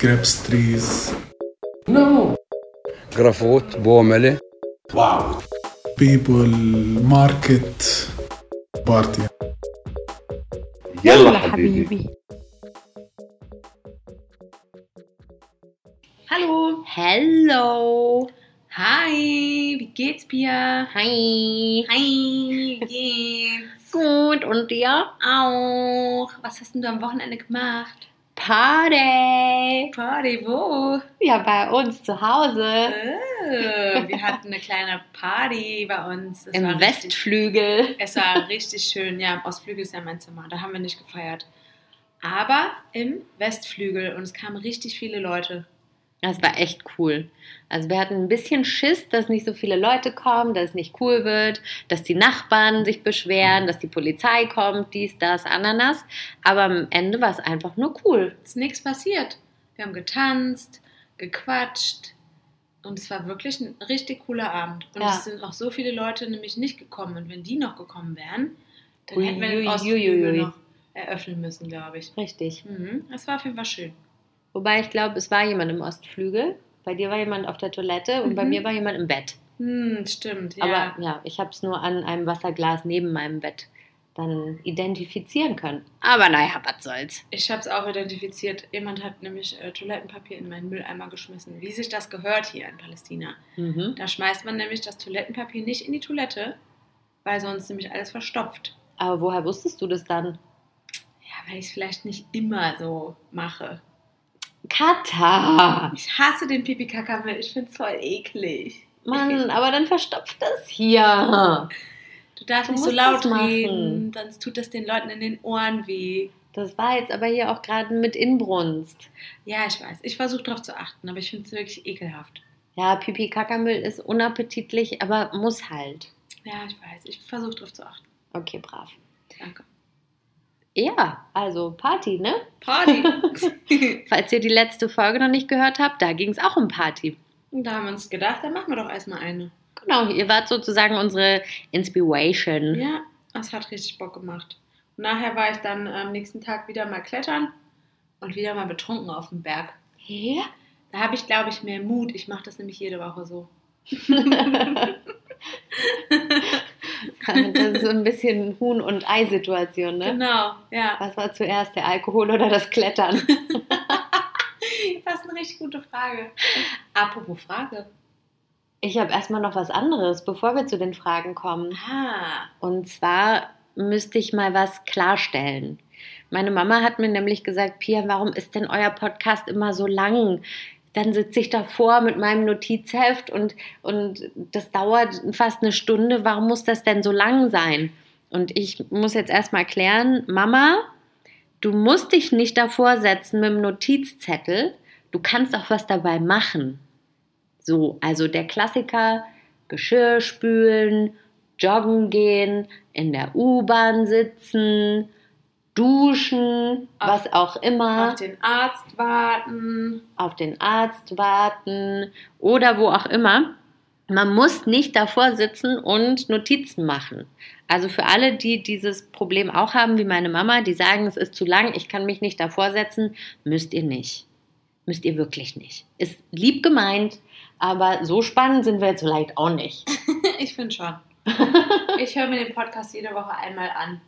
grapes trees. No. جرافوت بوملة Wow. People, market, party. يلا حبيبي. Hallo. Hello. Hi. Wie geht's, Pia? Hi. Hi. Wie geht's? Gut, und dir? Auch. Was hast denn du am Wochenende gemacht? Party. Party, wo? Ja, bei uns zu Hause. Oh, wir hatten eine kleine Party bei uns. Es Im richtig- Westflügel. Es war richtig schön. Ja, im Ostflügel ist ja mein Zimmer. Da haben wir nicht gefeiert. Aber im Westflügel und es kamen richtig viele Leute. Das war echt cool. Also wir hatten ein bisschen Schiss, dass nicht so viele Leute kommen, dass es nicht cool wird, dass die Nachbarn sich beschweren, dass die Polizei kommt, dies, das, Ananas. Aber am Ende war es einfach nur cool. Es ist nichts passiert. Wir haben getanzt, gequatscht und es war wirklich ein richtig cooler Abend. Und Ja. es sind auch so viele Leute nämlich nicht gekommen. Und wenn die noch gekommen wären, dann Ui, hätten wir den Ostflügel noch eröffnen müssen, glaube ich. Richtig. Mhm. Das war auf jeden Fall schön. Wobei ich glaube, es war jemand im Ostflügel. Bei dir war jemand auf der Toilette und bei Mhm. mir war jemand im Bett. Hm, stimmt, ja. Aber ja, ich habe es nur an einem Wasserglas neben meinem Bett dann identifizieren können. Aber naja, was soll's. ich habe es auch identifiziert. Jemand hat nämlich äh, Toilettenpapier in meinen Mülleimer geschmissen. Wie sich das gehört hier in Palästina. Mhm. Da schmeißt man nämlich das Toilettenpapier nicht in die Toilette, weil sonst nämlich alles verstopft. Aber woher wusstest du das dann? Ja, weil ich es vielleicht nicht immer so mache. Kata! Ich hasse den Pipi-Kaka-Müll. Ich finde es voll eklig. Mann, aber dann verstopft das hier. Du darfst Du nicht so laut reden, sonst tut das den Leuten in den Ohren weh. Das war jetzt aber hier auch gerade mit Inbrunst. Ja, ich weiß. Ich versuche darauf zu achten, aber ich finde es wirklich ekelhaft. Ja, Pipi-Kakamüll ist unappetitlich, aber muss halt. Ja, ich weiß. Ich versuche darauf zu achten. Okay, brav. Danke. Ja, also Party, ne? Party. Falls ihr die letzte Folge noch nicht gehört habt, da ging es auch um Party. Und da haben wir uns gedacht, dann machen wir doch erstmal eine. Genau, ihr wart sozusagen unsere Inspiration. Ja, das hat richtig Bock gemacht. Und nachher war ich dann am nächsten Tag wieder mal klettern und wieder mal betrunken auf dem Berg. Ja? Da habe ich, glaube ich, mehr Mut. Ich mache das nämlich jede Woche so. Das ist so ein bisschen Huhn- und Ei-Situation, ne? Genau, ja. Was war zuerst, der Alkohol oder das Klettern? Das ist eine richtig gute Frage. Apropos Frage. Ich habe erstmal noch was anderes, bevor wir zu den Fragen kommen. Ah, Und zwar müsste ich mal was klarstellen. Meine Mama hat mir nämlich gesagt, Pia, warum ist denn euer Podcast immer so lang? Dann sitze ich davor mit meinem Notizheft und, und das dauert fast eine Stunde. Warum muss das denn so lang sein? Und ich muss jetzt erstmal klären, Mama, du musst dich nicht davor setzen mit dem Notizzettel. Du kannst auch was dabei machen. So, also der Klassiker, Geschirr spülen, joggen gehen, in der U-Bahn sitzen, duschen, Auf- was auch immer, auf den Arzt warten. auf den Arzt warten oder wo auch immer. Man muss nicht davor sitzen und Notizen machen. Also für alle, die dieses Problem auch haben, wie meine Mama, die sagen, es ist zu lang, ich kann mich nicht davor setzen, müsst ihr nicht. Müsst ihr wirklich nicht. Ist lieb gemeint, aber so spannend sind wir jetzt vielleicht auch nicht. Ich finde schon. Ich höre mir den Podcast jede Woche einmal an.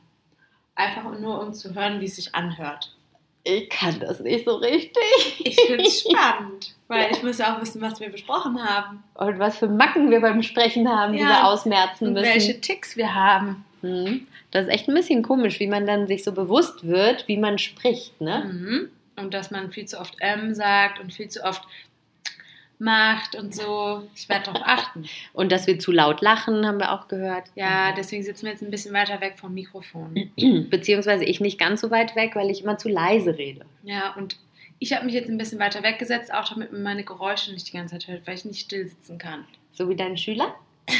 Einfach nur, um zu hören, wie es sich anhört. Ich kann das nicht so richtig. Ich finde es spannend, weil ich muss ja auch wissen, was wir besprochen haben Und was für Macken wir beim Sprechen haben, die Ja. wir ausmerzen und müssen. welche Ticks wir haben. Hm. Das ist echt ein bisschen komisch, wie man dann sich so bewusst wird, wie man spricht, ne? Mhm. Und dass man viel zu oft M sagt und viel zu oft macht und so. Ich werde darauf achten. Und dass wir zu laut lachen, haben wir auch gehört. Ja, deswegen sitzen wir jetzt ein bisschen weiter weg vom Mikrofon. Beziehungsweise ich nicht ganz so weit weg, weil ich immer zu leise rede. Ja, und ich habe mich jetzt ein bisschen weiter weggesetzt, auch damit man meine Geräusche nicht die ganze Zeit hört, weil ich nicht still sitzen kann. So wie dein Schüler?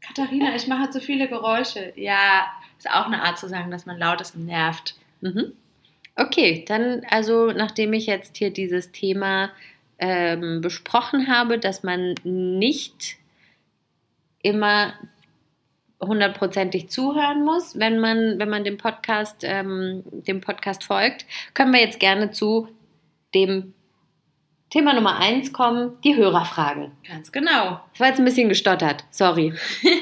Katharina, ich mache zu viele Geräusche. Ja, ist auch eine Art zu sagen, dass man laut ist und nervt. Mhm. Okay, dann also nachdem ich jetzt hier dieses Thema ähm, besprochen habe, dass man nicht immer hundertprozentig zuhören muss, wenn man, wenn man dem Podcast, ähm, dem Podcast folgt, können wir jetzt gerne zu dem Thema Nummer eins kommen, die Hörerfragen. Ganz genau. Das war jetzt ein bisschen gestottert, sorry.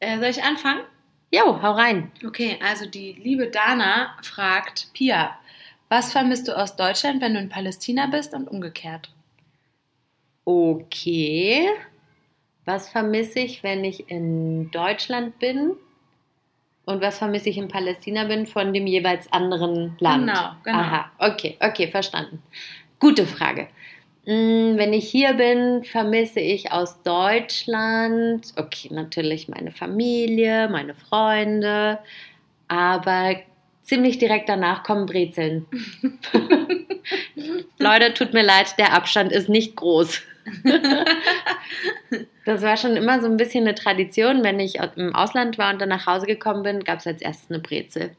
Äh, soll ich anfangen? Jo, hau rein. Okay, also die liebe Dana fragt, Pia, was vermisst du aus Deutschland, wenn du in Palästina bist und umgekehrt? Okay. Was vermisse ich, wenn ich in Deutschland bin? Und was vermisse ich in Palästina bin von dem jeweils anderen Land? Genau, genau. Aha, okay, okay, verstanden. Gute Frage. Mm, Wenn ich hier bin, vermisse ich aus Deutschland, okay, natürlich meine Familie, meine Freunde, aber ziemlich direkt danach kommen Brezeln. Leute, tut mir leid, der Abstand ist nicht groß. das war schon immer so ein bisschen eine Tradition. Wenn ich im Ausland war und dann nach Hause gekommen bin, gab es als erstes eine Brezel.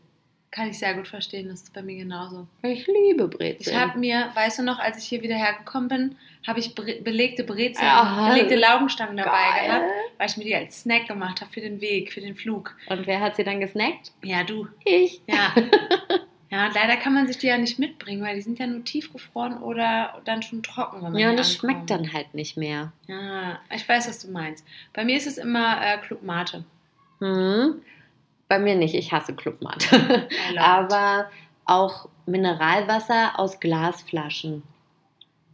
Kann ich sehr gut verstehen, das ist bei mir genauso. Ich liebe Ich Brezeln. habe mir, weißt du noch, als ich hier wieder hergekommen bin, habe ich belegte Brezeln, Ah, belegte Laugenstangen dabei geil. gehabt, weil ich mir die als Snack gemacht habe für den Weg, für den Flug. Und wer hat sie dann gesnackt? Ja, du. Ich. Ja. ja, leider kann man sich die ja nicht mitbringen, weil die sind ja nur tiefgefroren oder dann schon trocken. Wenn man Ja, und es schmeckt dann halt nicht mehr. Ja, ich weiß, was du meinst. Bei mir ist es immer äh, Club Mate. Hm. Bei mir nicht, ich hasse love it. Aber auch Mineralwasser aus Glasflaschen.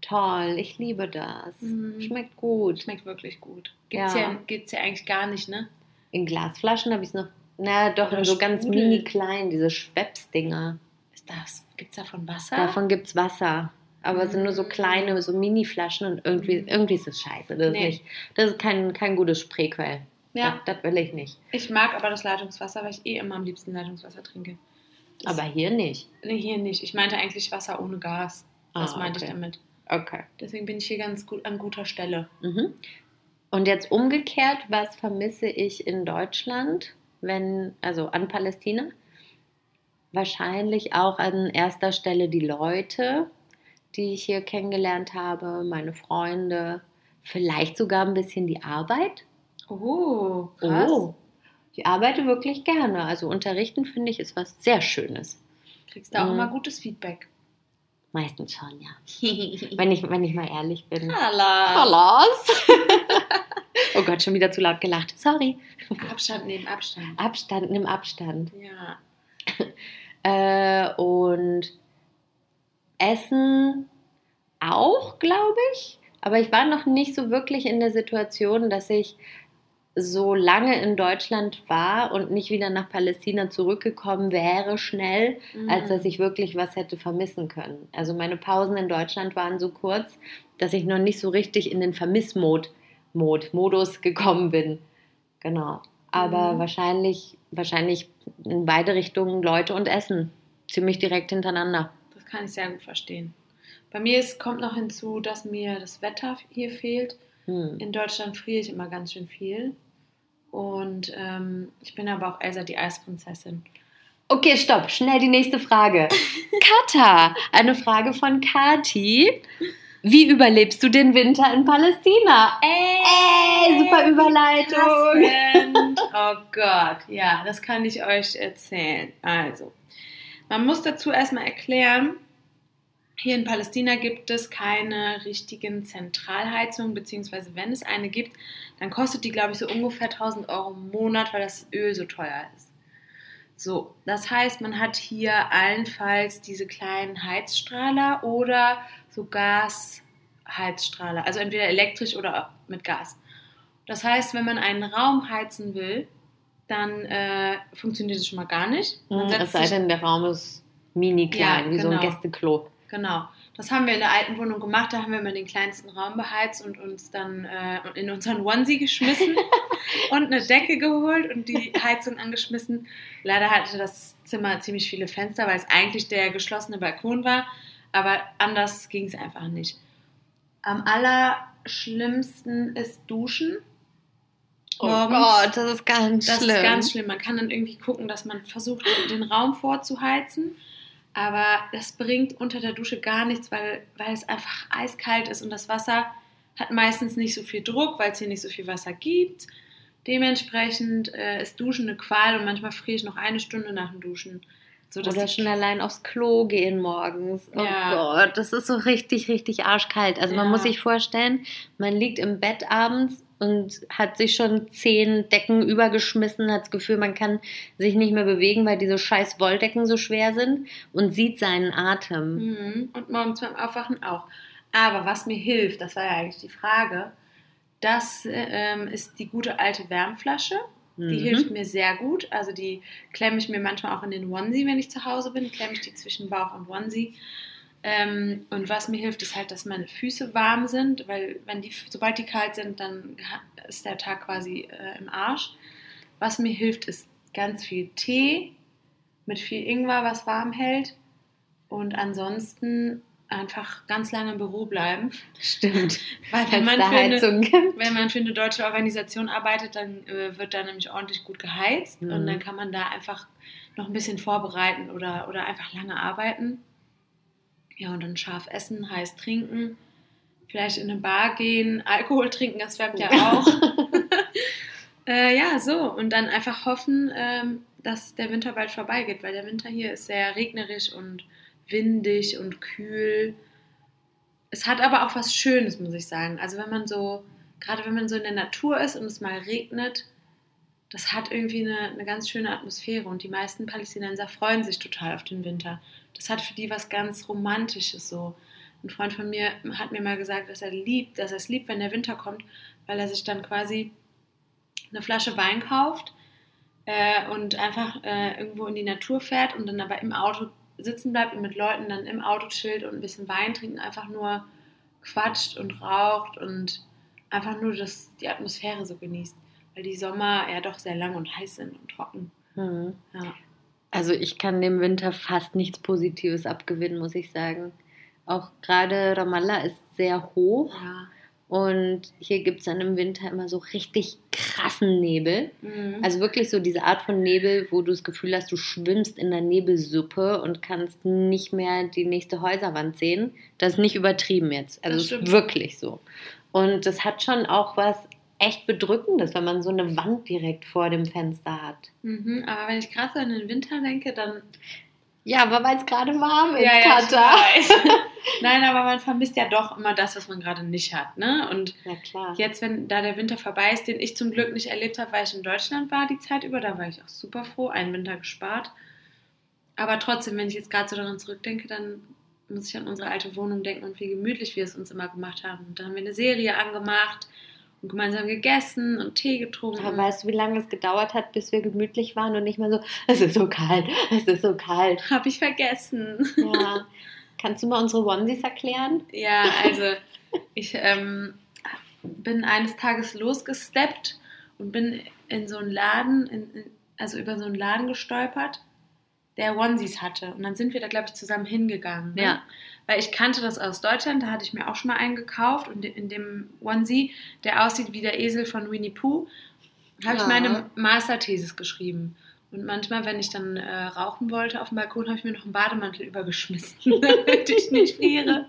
Toll, ich liebe das. Mhm. Schmeckt gut. Schmeckt wirklich gut. Gibt's Ja. ja, gibt's ja eigentlich gar nicht, ne? In Glasflaschen habe ich es noch, na doch, Oder in so ganz Sprudel. mini klein, diese Schweppsdinger. Ist das? Gibt's davon Wasser? Davon gibt es Wasser. Aber es sind nur so Mhm. kleine, so Mini-Flaschen und irgendwie, Mhm. irgendwie ist es scheiße. Das, Nee. ist, nicht, das ist kein, kein gutes Spreequell. ja. Das, das will ich nicht. Ich mag aber das Leitungswasser, weil ich eh immer am liebsten Leitungswasser trinke. Das- Aber hier nicht. Nee, hier nicht. Ich meinte eigentlich Wasser ohne Gas. Das Ah, meinte okay. ich damit. Okay. Deswegen bin ich hier ganz gut an guter Stelle. Mhm. Und jetzt umgekehrt, was vermisse ich in Deutschland, wenn, also an Palästina? Wahrscheinlich auch an erster Stelle die Leute, die ich hier kennengelernt habe, meine Freunde, vielleicht sogar ein bisschen die Arbeit. Oh, krass. Oh, ich arbeite wirklich gerne. Also unterrichten finde ich ist was sehr Schönes. Kriegst du auch Mhm. immer gutes Feedback. Meistens schon, ja. Wenn ich, wenn ich mal ehrlich bin. Verlass. oh Gott, schon wieder zu laut gelacht. Sorry. Abstand neben Abstand. Abstand, nimm Abstand. Ja. Äh, und Essen auch, glaube ich. Aber ich war noch nicht so wirklich in der Situation, dass ich so lange in Deutschland war und nicht wieder nach Palästina zurückgekommen wäre schnell, als dass ich wirklich was hätte vermissen können. Also meine Pausen in Deutschland waren so kurz, dass ich noch nicht so richtig in den Vermissmod Mod, Modus gekommen bin. Genau. Aber Mhm. wahrscheinlich, wahrscheinlich in beide Richtungen Leute und Essen. Ziemlich direkt hintereinander. Das kann ich sehr gut verstehen. Bei mir ist, kommt noch hinzu, dass mir das Wetter hier fehlt. Hm. In Deutschland friere ich immer ganz schön viel. Und ähm, ich bin aber auch Elsa, die Eisprinzessin. Okay, stopp. Schnell die nächste Frage. Kata, eine Frage von Kati. Wie überlebst du den Winter in Palästina? Ey, super Überleitung. Oh Gott, ja, das kann ich euch erzählen. Also, man muss dazu erstmal erklären, hier in Palästina gibt es keine richtigen Zentralheizungen, beziehungsweise wenn es eine gibt, dann kostet die, glaube ich, so ungefähr 1000 Euro im Monat, weil das Öl so teuer ist. So, das heißt, man hat hier allenfalls diese kleinen Heizstrahler oder so Gasheizstrahler, also entweder elektrisch oder mit Gas. Das heißt, wenn man einen Raum heizen will, dann äh, funktioniert es schon mal gar nicht. Man Hm, Es sei denn, der Raum ist mini klein, Ja, wie so ein genau. Gästeklo. Genau. Das haben wir in der alten Wohnung gemacht. Da haben wir immer den kleinsten Raum beheizt und uns dann äh, in unseren Onesie geschmissen und eine Decke geholt und die Heizung angeschmissen. Leider hatte das Zimmer ziemlich viele Fenster, weil es eigentlich der geschlossene Balkon war. Aber anders ging es einfach nicht. Am allerschlimmsten ist Duschen. Morgens. das ist ganz Das ist ganz schlimm. Man kann dann irgendwie gucken, dass man versucht, den Raum vorzuheizen. Aber das bringt unter der Dusche gar nichts, weil, weil es einfach eiskalt ist und das Wasser hat meistens nicht so viel Druck, weil es hier nicht so viel Wasser gibt. Dementsprechend äh, ist Duschen eine Qual und manchmal friere ich noch eine Stunde nach dem Duschen. So, Oder schon allein aufs Klo gehen morgens. Oh Ja. Gott, das ist so richtig, richtig arschkalt. Also man Ja. muss sich vorstellen, man liegt im Bett abends und hat sich schon zehn Decken übergeschmissen, hat das Gefühl, man kann sich nicht mehr bewegen, weil diese scheiß Wolldecken so schwer sind und sieht seinen Atem. Mhm. Und morgens beim Aufwachen auch. Aber was mir hilft, das war ja eigentlich die Frage, das ähm, ist die gute alte Wärmflasche. Die Mhm. hilft mir sehr gut. Also die klemme ich mir manchmal auch in den Onesie, wenn ich zu Hause bin, klemme ich die zwischen Bauch und Onesie. Ähm, und was mir hilft, ist halt, dass meine Füße warm sind, weil wenn die, sobald die kalt sind, dann ist der Tag quasi äh, im Arsch. Was mir hilft, ist ganz viel Tee mit viel Ingwer, was warm hält. Und ansonsten einfach ganz lange im Büro bleiben. Stimmt. Weil Wenn man, für eine, wenn man für eine deutsche Organisation arbeitet, dann äh, wird da nämlich ordentlich gut geheizt Mhm. und dann kann man da einfach noch ein bisschen vorbereiten oder, oder einfach lange arbeiten. Ja, und dann scharf essen, heiß trinken, vielleicht in eine Bar gehen, Alkohol trinken, das wärmt ja auch. äh, ja, so. Und dann einfach hoffen, ähm, dass der Winter bald vorbeigeht, weil der Winter hier ist sehr regnerisch und windig und kühl. Es hat aber auch was Schönes, muss ich sagen. Also wenn man so, gerade wenn man so in der Natur ist und es mal regnet, das hat irgendwie eine, eine ganz schöne Atmosphäre und die meisten Palästinenser freuen sich total auf den Winter. Das hat für die was ganz Romantisches so. Ein Freund von mir hat mir mal gesagt, dass er liebt, dass er es liebt, wenn der Winter kommt, weil er sich dann quasi eine Flasche Wein kauft äh, und einfach äh, irgendwo in die Natur fährt und dann aber im Auto sitzen bleibt und mit Leuten dann im Auto chillt und ein bisschen Wein trinkt, und einfach nur quatscht und raucht und einfach nur das, die Atmosphäre so genießt. Weil die Sommer ja doch sehr lang und heiß sind und trocken. Mhm. Ja. Also ich kann dem Winter fast nichts Positives abgewinnen, muss ich sagen. Auch gerade Ramallah ist sehr hoch ja. und hier gibt es dann im Winter immer so richtig krassen Nebel. Mhm. Also wirklich so diese Art von Nebel, wo du das Gefühl hast, du schwimmst in der Nebelsuppe und kannst nicht mehr die nächste Häuserwand sehen. Das ist nicht übertrieben jetzt. Also wirklich so. Und das hat schon auch was echt Bedrückendes, wenn man so eine Wand direkt vor dem Fenster hat. Mhm. Aber wenn ich gerade so an den Winter denke, dann Ja, aber weil es gerade warm ist, Ja, ja, weiß. Nein, aber man vermisst ja doch immer das, was man gerade nicht hat. Ne? Und Ja, klar. jetzt, wenn da der Winter vorbei ist, den ich zum Glück nicht erlebt habe, weil ich in Deutschland war die Zeit über, da war ich auch super froh, einen Winter gespart. Aber trotzdem, wenn ich jetzt gerade so daran zurückdenke, dann muss ich an unsere alte Wohnung denken und wie gemütlich wir es uns immer gemacht haben. Und dann haben wir eine Serie angemacht und gemeinsam gegessen und Tee getrunken. Aber weißt du, wie lange es gedauert hat, bis wir gemütlich waren und nicht mehr so, es ist so kalt, es ist so kalt. habe ich vergessen. Ja. Kannst du mal unsere Onesies erklären? Ja, also ich ähm, bin eines Tages losgesteppt und bin in so einen Laden, in, in, also über so einen Laden gestolpert, der Onesies hatte. Und dann sind wir da, glaube ich, zusammen hingegangen. Ne? Ja. Weil ich kannte das aus Deutschland, da hatte ich mir auch schon mal einen gekauft und in dem Onesie, der aussieht wie der Esel von Winnie Pooh, habe ich Ja. meine Masterthesis geschrieben. Und manchmal, wenn ich dann äh, rauchen wollte auf dem Balkon, habe ich mir noch einen Bademantel übergeschmissen, damit ich nicht friere.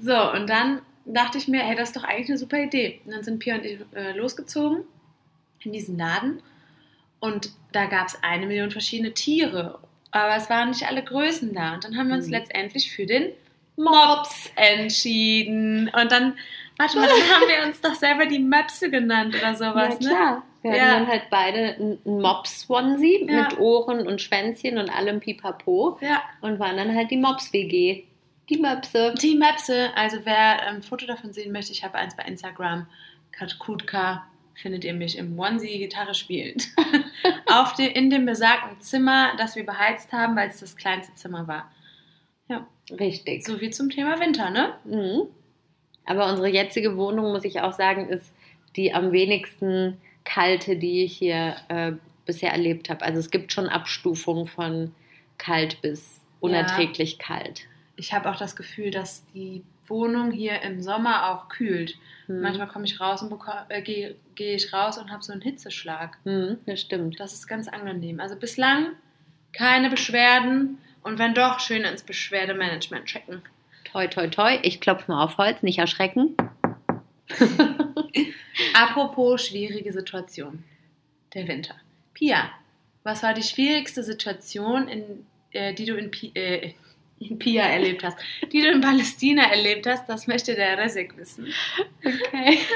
So, und dann dachte ich mir, hey, das ist doch eigentlich eine super Idee. Und dann sind Pia und ich äh, losgezogen in diesen Laden und da gab es eine Million verschiedene Tiere. Aber es waren nicht alle Größen da. Und dann haben wir uns Mhm. letztendlich für den Mops entschieden. Und dann, warte mal, dann haben wir uns doch selber die Möpse genannt oder sowas, ja, ne? klar. Wir Ja. hatten dann halt beide einen Mops-Onesie Ja. mit Ohren und Schwänzchen und allem Pipapo Ja, und waren dann halt die Mops-WG. Die Möpse. die Möpse. Also wer ein Foto davon sehen möchte, ich habe eins bei Instagram. Katkutka findet ihr mich im Onesie Gitarre spielend. Auf de, in dem besagten Zimmer, das wir beheizt haben, weil es das kleinste Zimmer war. Richtig. So viel zum Thema Winter, ne? Mhm. Aber unsere jetzige Wohnung, muss ich auch sagen, ist die am wenigsten kalte, die ich hier äh, bisher erlebt habe. Also es gibt schon Abstufungen von kalt bis unerträglich kalt. Ich habe auch das Gefühl, dass die Wohnung hier im Sommer auch kühlt. Hm. Manchmal komme ich raus und äh, gehe gehe ich raus und habe so einen Hitzeschlag. Hm, das stimmt. Das ist ganz angenehm. Also bislang keine Beschwerden und wenn doch, schön ins Beschwerdemanagement checken. Toi, toi, toi. Ich klopfe mal auf Holz, nicht erschrecken. Apropos schwierige Situation. Der Winter. Pia, Was war die schwierigste Situation, in, äh, die du in, Pi äh, in Pia erlebt hast, die du in Palästina erlebt hast? Das möchte der Resek wissen. Okay.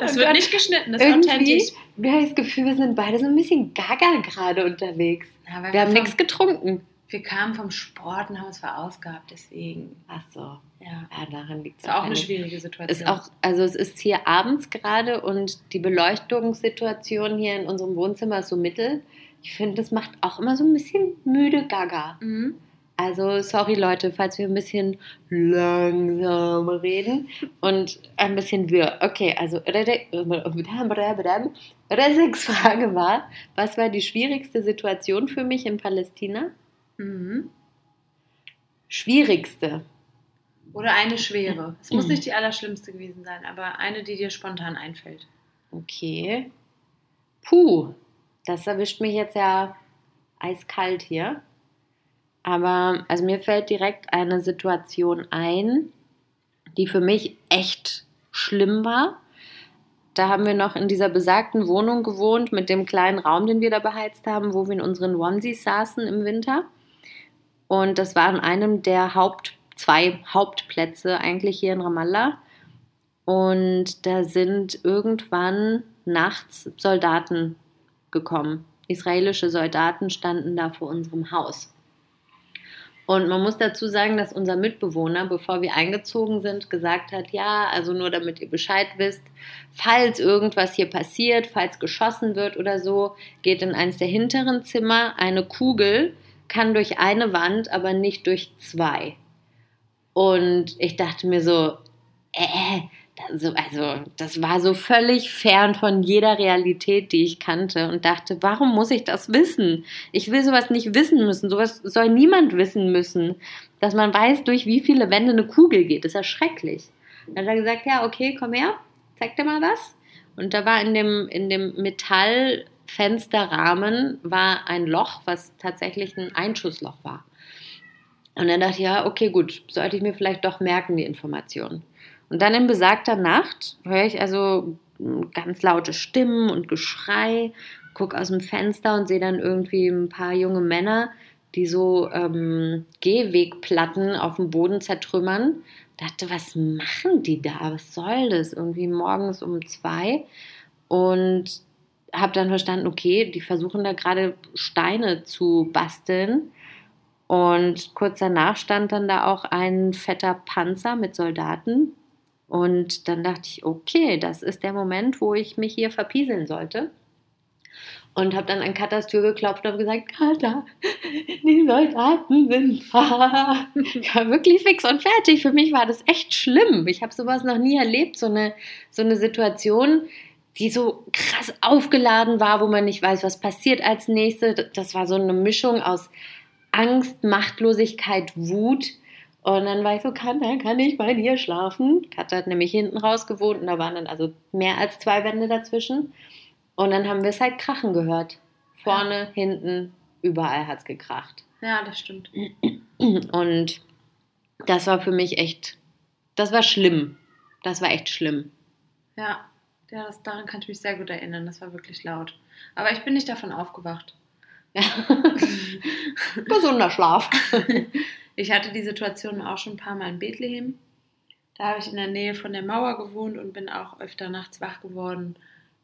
Das Oh wird Gott. nicht geschnitten, das ist authentisch. wir haben das Gefühl, wir sind beide so ein bisschen gaga gerade unterwegs. Ja, weil Wir haben nichts getrunken. Wir kamen vom Sport und haben uns verausgabt, deswegen. Ach so, Ja. ja, daran liegt es ist auch eine schwierige Situation. Ist auch, also es ist hier abends gerade und die Beleuchtungssituation hier in unserem Wohnzimmer ist so mittel. Ich finde, das macht auch immer so ein bisschen müde Gaga. Mhm. Also sorry Leute, falls wir ein bisschen langsam reden und ein bisschen wirr. Okay, also Reseks Frage war, was war die schwierigste Situation für mich in Palästina? Mhm. Schwierigste. Oder eine schwere. Es Mhm. muss nicht die allerschlimmste gewesen sein, aber eine, die dir spontan einfällt. Okay. Puh, das erwischt mich jetzt ja eiskalt hier. Aber also mir fällt direkt eine Situation ein, die für mich echt schlimm war. Da haben wir noch in dieser besagten Wohnung gewohnt mit dem kleinen Raum, den wir da beheizt haben, wo wir in unseren Onesies saßen im Winter. Und das war an einem der Haupt, zwei Hauptplätze eigentlich hier in Ramallah. Und da sind irgendwann nachts Soldaten gekommen. Israelische Soldaten standen da vor unserem Haus. Und man muss dazu sagen, dass unser Mitbewohner, bevor wir eingezogen sind, gesagt hat, ja, also nur damit ihr Bescheid wisst, falls irgendwas hier passiert, falls geschossen wird oder so, geht in eins der hinteren Zimmer eine Kugel, kann durch eine Wand, aber nicht durch zwei. Und ich dachte mir so, äh, also, also das war so völlig fern von jeder Realität, die ich kannte und dachte, warum muss ich das wissen? Ich will sowas nicht wissen müssen. Sowas soll niemand wissen müssen, dass man weiß, durch wie viele Wände eine Kugel geht. Das ist ja schrecklich. Dann hat er gesagt, ja, okay, komm her, zeig dir mal was. Und da war in dem, in dem Metallfensterrahmen war ein Loch, was tatsächlich ein Einschussloch war. Und dann dachte ich, ja, okay, gut, sollte ich mir vielleicht doch merken, die Information. Und dann in besagter Nacht höre ich also ganz laute Stimmen und Geschrei, gucke aus dem Fenster und sehe dann irgendwie ein paar junge Männer, die so ähm, Gehwegplatten auf dem Boden zertrümmern. Dachte, was machen die da? Was soll das? Irgendwie morgens um zwei. Und habe dann verstanden, okay, die versuchen da gerade Steine zu basteln. Und kurz danach stand dann da auch ein fetter Panzer mit Soldaten. Und dann dachte ich, okay, das ist der Moment, wo ich mich hier verpieseln sollte. Und habe dann an Katas Tür geklopft und gesagt, Kata, die Soldaten sind da. Ich war wirklich fix und fertig. Für mich war das echt schlimm. Ich habe sowas noch nie erlebt, so eine, so eine Situation, die so krass aufgeladen war, wo man nicht weiß, was passiert als nächstes. Das war so eine Mischung aus Angst, Machtlosigkeit, Wut. Und dann war ich so, Katha, kann ich bei dir schlafen? Katha hat nämlich hinten raus gewohnt und da waren dann also mehr als zwei Wände dazwischen. Und dann haben wir es halt krachen gehört. Vorne, hinten, überall hat es gekracht. Ja, das stimmt. Und das war für mich echt, das war schlimm. Das war echt schlimm. Ja, ja das, daran kann ich mich sehr gut erinnern. Das war wirklich laut. Aber ich bin nicht davon aufgewacht. Gesunder Schlaf. Ich hatte die Situation auch schon ein paar Mal in Bethlehem. Da habe ich in der Nähe von der Mauer gewohnt und bin auch öfter nachts wach geworden,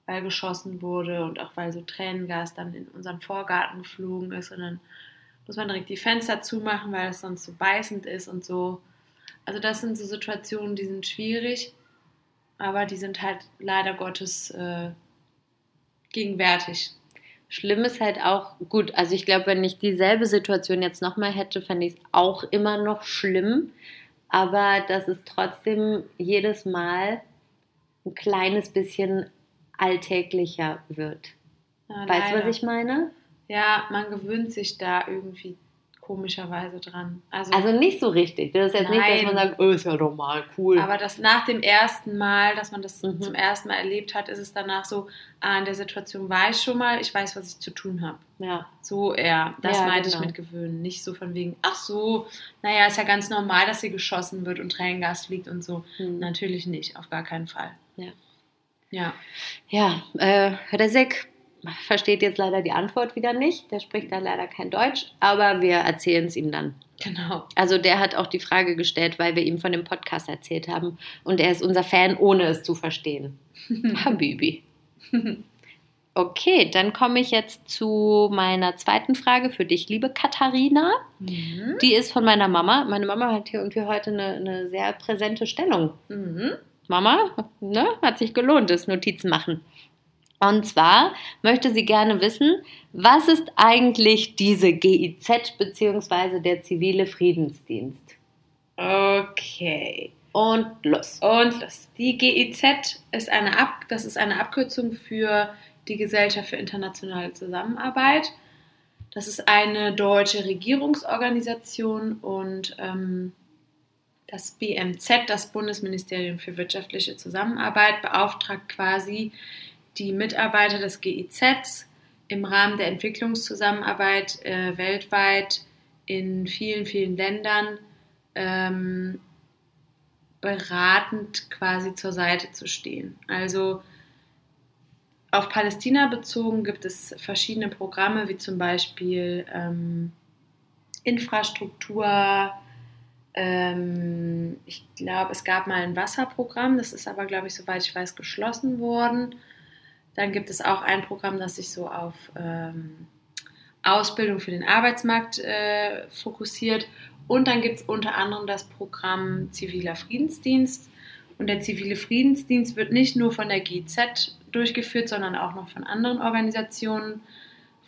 weil geschossen wurde und auch weil so Tränengas dann in unseren Vorgarten geflogen ist. Und dann muss man direkt die Fenster zumachen, weil es sonst so beißend ist und so. Also das sind so Situationen, die sind schwierig, aber die sind halt leider Gottes äh, gegenwärtig. Schlimm ist halt auch, gut, also ich glaube, wenn ich dieselbe Situation jetzt nochmal hätte, fände ich es auch immer noch schlimm. Aber dass es trotzdem jedes Mal ein kleines bisschen alltäglicher wird. Ja, weißt du, was ich meine? Ja, man gewöhnt sich da irgendwie komischerweise dran. Also, Also nicht so richtig. Das ist jetzt nicht, dass man Nein. sagt, oh, ist ja normal, cool. aber das nach dem ersten Mal, dass man das Mhm. zum ersten Mal erlebt hat, ist es danach so, ah, in der Situation war ich schon mal, ich weiß, was ich zu tun habe. ja. So eher. Das Ja, meinte genau. ich mit gewöhnen. Nicht so von wegen, ach so, naja, ist ja ganz normal, dass hier geschossen wird und Tränengas fliegt und so. Hm. Natürlich nicht, auf gar keinen Fall. Ja. Ja, äh, Resek versteht jetzt leider die Antwort wieder nicht. Der spricht da leider kein Deutsch, aber wir erzählen es ihm dann. Genau. Also der hat auch die Frage gestellt, weil wir ihm von dem Podcast erzählt haben. Und er ist unser Fan, ohne es zu verstehen. Habibi. Okay, dann komme ich jetzt zu meiner zweiten Frage für dich, liebe Katharina. Mhm. Die ist von meiner Mama. Meine Mama hat hier irgendwie heute eine, eine sehr präsente Stellung. Mhm. Mama, ne, hat sich gelohnt, das Notizen machen. Und zwar möchte sie gerne wissen, was ist eigentlich diese GIZ bzw. der zivile Friedensdienst? Okay. Und los. Und los. Die GIZ ist eine, Ab das ist eine Abkürzung für die Gesellschaft für internationale Zusammenarbeit. Das ist eine deutsche Regierungsorganisation und ähm, das BMZ, das Bundesministerium für wirtschaftliche Zusammenarbeit, beauftragt quasi die Mitarbeiter des GIZ im Rahmen der Entwicklungszusammenarbeit äh, weltweit in vielen, vielen Ländern ähm, beratend quasi zur Seite zu stehen. Also auf Palästina bezogen gibt es verschiedene Programme, wie zum Beispiel ähm, Infrastruktur. Ähm, ich glaube, es gab mal ein Wasserprogramm, das ist aber, glaube ich, soweit ich weiß, geschlossen worden. Dann gibt es auch ein Programm, das sich so auf ähm, Ausbildung für den Arbeitsmarkt äh, fokussiert. Und dann gibt es unter anderem das Programm Ziviler Friedensdienst. Und der zivile Friedensdienst wird nicht nur von der GZ durchgeführt, sondern auch noch von anderen Organisationen,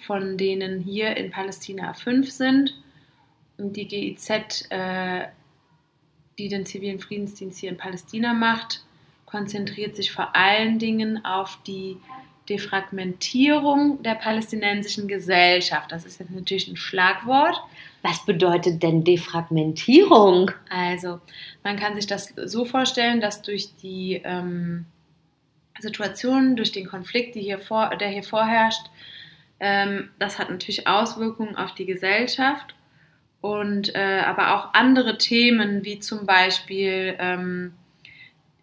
von denen hier in Palästina fünf sind. Und die GIZ, äh, die den zivilen Friedensdienst hier in Palästina macht, konzentriert sich vor allen Dingen auf die Defragmentierung der palästinensischen Gesellschaft. Das ist jetzt natürlich ein Schlagwort. Was bedeutet denn Defragmentierung? Also, man kann sich das so vorstellen, dass durch die ähm, Situation, durch den Konflikt, hier vor, der hier vorherrscht, ähm, das hat natürlich Auswirkungen auf die Gesellschaft und äh, aber auch andere Themen wie zum Beispiel ähm,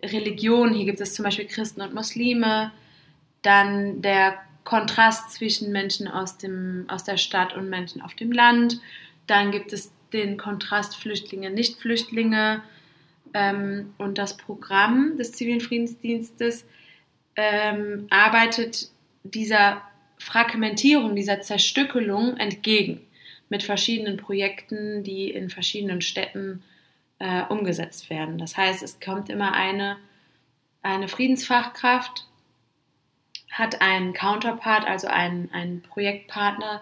Religion. Hier gibt es zum Beispiel Christen und Muslime. Dann der Kontrast zwischen Menschen aus, dem, aus der Stadt und Menschen auf dem Land. Dann gibt es den Kontrast Flüchtlinge, Nicht-Flüchtlinge. Ähm, und das Programm des zivilen Friedensdienstes ähm, arbeitet dieser Fragmentierung, dieser Zerstückelung entgegen mit verschiedenen Projekten, die in verschiedenen Städten äh, umgesetzt werden. Das heißt, es kommt immer eine, eine Friedensfachkraft, hat einen Counterpart, also einen, einen Projektpartner.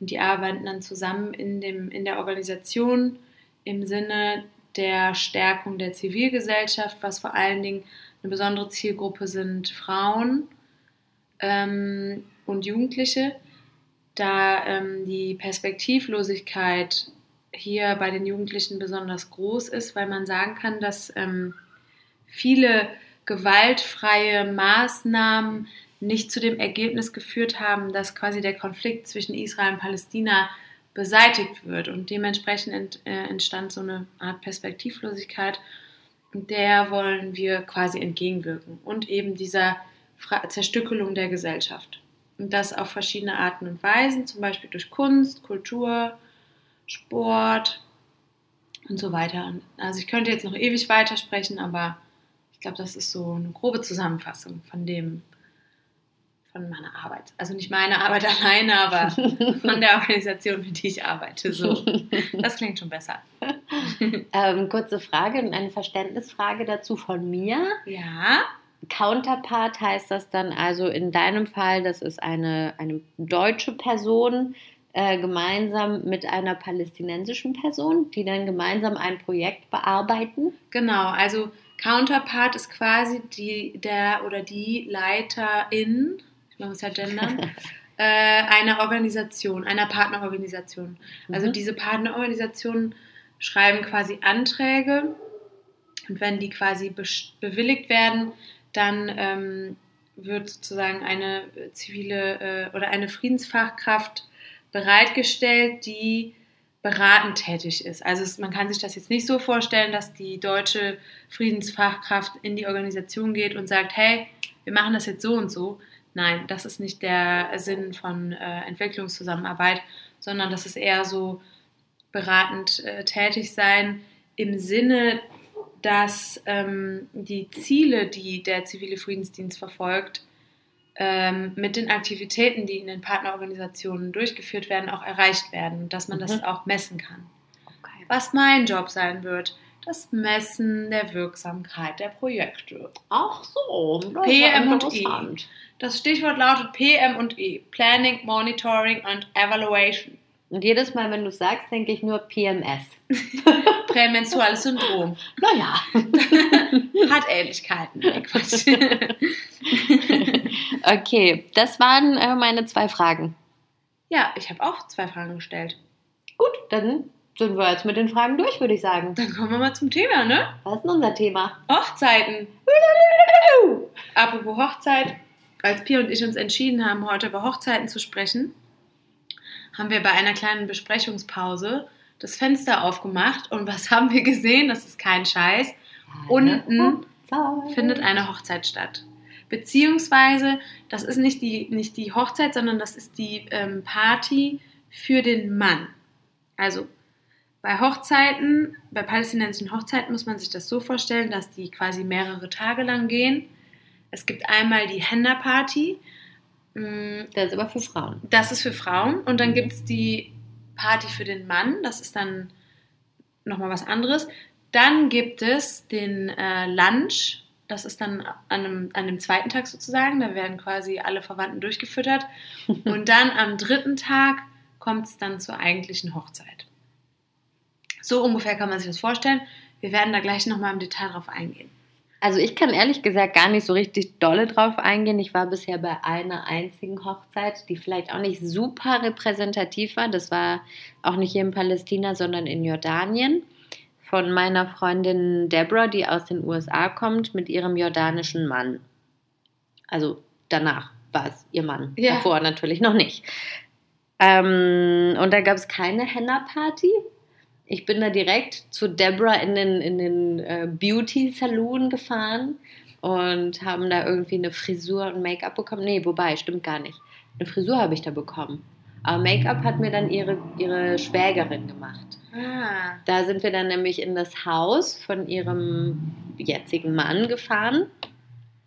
Und die arbeiten dann zusammen in, dem, in der Organisation im Sinne der Stärkung der Zivilgesellschaft, was vor allen Dingen eine besondere Zielgruppe sind Frauen ähm, und Jugendliche, da ähm, die Perspektivlosigkeit hier bei den Jugendlichen besonders groß ist, weil man sagen kann, dass ähm, viele gewaltfreie Maßnahmen nicht zu dem Ergebnis geführt haben, dass quasi der Konflikt zwischen Israel und Palästina beseitigt wird. Und dementsprechend ent, äh, entstand so eine Art Perspektivlosigkeit. Der wollen wir quasi entgegenwirken. Und eben dieser Fra Zerstückelung der Gesellschaft. Und das auf verschiedene Arten und Weisen, zum Beispiel durch Kunst, Kultur, Sport und so weiter. Also ich könnte jetzt noch ewig weitersprechen, aber ich glaube, das ist so eine grobe Zusammenfassung von dem, von meiner Arbeit. Also nicht meine Arbeit alleine, aber von der Organisation, mit der ich arbeite. So. Das klingt schon besser. Ähm, kurze Frage und eine Verständnisfrage dazu von mir. Ja. Counterpart heißt das dann also in deinem Fall, das ist eine, eine deutsche Person äh, gemeinsam mit einer palästinensischen Person, die dann gemeinsam ein Projekt bearbeiten. Genau, also Counterpart ist quasi die, der oder die Leiterin, ich muss ja gendern, äh, einer Organisation, einer Partnerorganisation. Also Mhm. diese Partnerorganisationen schreiben quasi Anträge und wenn die quasi bewilligt werden, dann ähm, wird sozusagen eine zivile äh, oder eine Friedensfachkraft bereitgestellt, die beratend tätig ist. Also es, man kann sich das jetzt nicht so vorstellen, dass die deutsche Friedensfachkraft in die Organisation geht und sagt, hey, wir machen das jetzt so und so. Nein, das ist nicht der Sinn von äh, Entwicklungszusammenarbeit, sondern das ist eher so beratend äh, tätig sein im Sinne, dass ähm, die Ziele, die der zivile Friedensdienst verfolgt, ähm, mit den Aktivitäten, die in den Partnerorganisationen durchgeführt werden, auch erreicht werden und dass man das Mhm. auch messen kann. Okay. Was mein Job sein wird, das Messen der Wirksamkeit der Projekte. Ach so, das PM und E. Das Stichwort lautet PM und E, Planning, Monitoring und Evaluation. Und jedes Mal, wenn du sagst, denke ich nur PMS. Prämenstruales Syndrom. Naja. Hat Ähnlichkeiten. Okay, das waren äh, meine zwei Fragen. ja, ich habe auch zwei Fragen gestellt. Gut, dann sind wir jetzt mit den Fragen durch, würde ich sagen. Dann kommen wir mal zum Thema, ne? Was ist denn unser Thema? Hochzeiten. Apropos Hochzeit, als Pia und ich uns entschieden haben, heute über Hochzeiten zu sprechen, haben wir bei einer kleinen Besprechungspause das Fenster aufgemacht und was haben wir gesehen? Das ist kein Scheiß. Unten Hochzeit. findet eine Hochzeit statt. Beziehungsweise, das ist nicht die, nicht die Hochzeit, sondern das ist die ähm, Party für den Mann. Also bei Hochzeiten, bei palästinensischen Hochzeiten muss man sich das so vorstellen, dass die quasi mehrere Tage lang gehen. Es gibt einmal die Henna-Party, mm, Das ist aber für Frauen. das ist für Frauen. Und dann gibt es die Party für den Mann. Das ist dann nochmal was anderes. Dann gibt es den äh, Lunch. Das ist dann an einem, an dem zweiten Tag sozusagen. Da werden quasi alle Verwandten durchgefüttert. Und dann am dritten Tag kommt es dann zur eigentlichen Hochzeit. So ungefähr kann man sich das vorstellen. Wir werden da gleich nochmal im Detail drauf eingehen. Also ich kann ehrlich gesagt gar nicht so richtig dolle drauf eingehen. Ich war bisher bei einer einzigen Hochzeit, die vielleicht auch nicht super repräsentativ war. Das war auch nicht hier in Palästina, sondern in Jordanien. Von meiner Freundin Deborah, die aus den USA kommt, mit ihrem jordanischen Mann. Also danach war es ihr Mann. Ja. Davor natürlich noch nicht. Ähm, und da gab es keine Henna-Party. Ich bin da direkt zu Deborah in den, in den äh, Beauty-Saloon gefahren und haben da irgendwie eine Frisur und Make-up bekommen. Nee, wobei, stimmt gar nicht. Eine Frisur habe ich da bekommen. Aber Make-up hat mir dann ihre, ihre Schwägerin gemacht. Ah, Da sind wir dann nämlich in das Haus von ihrem jetzigen Mann gefahren.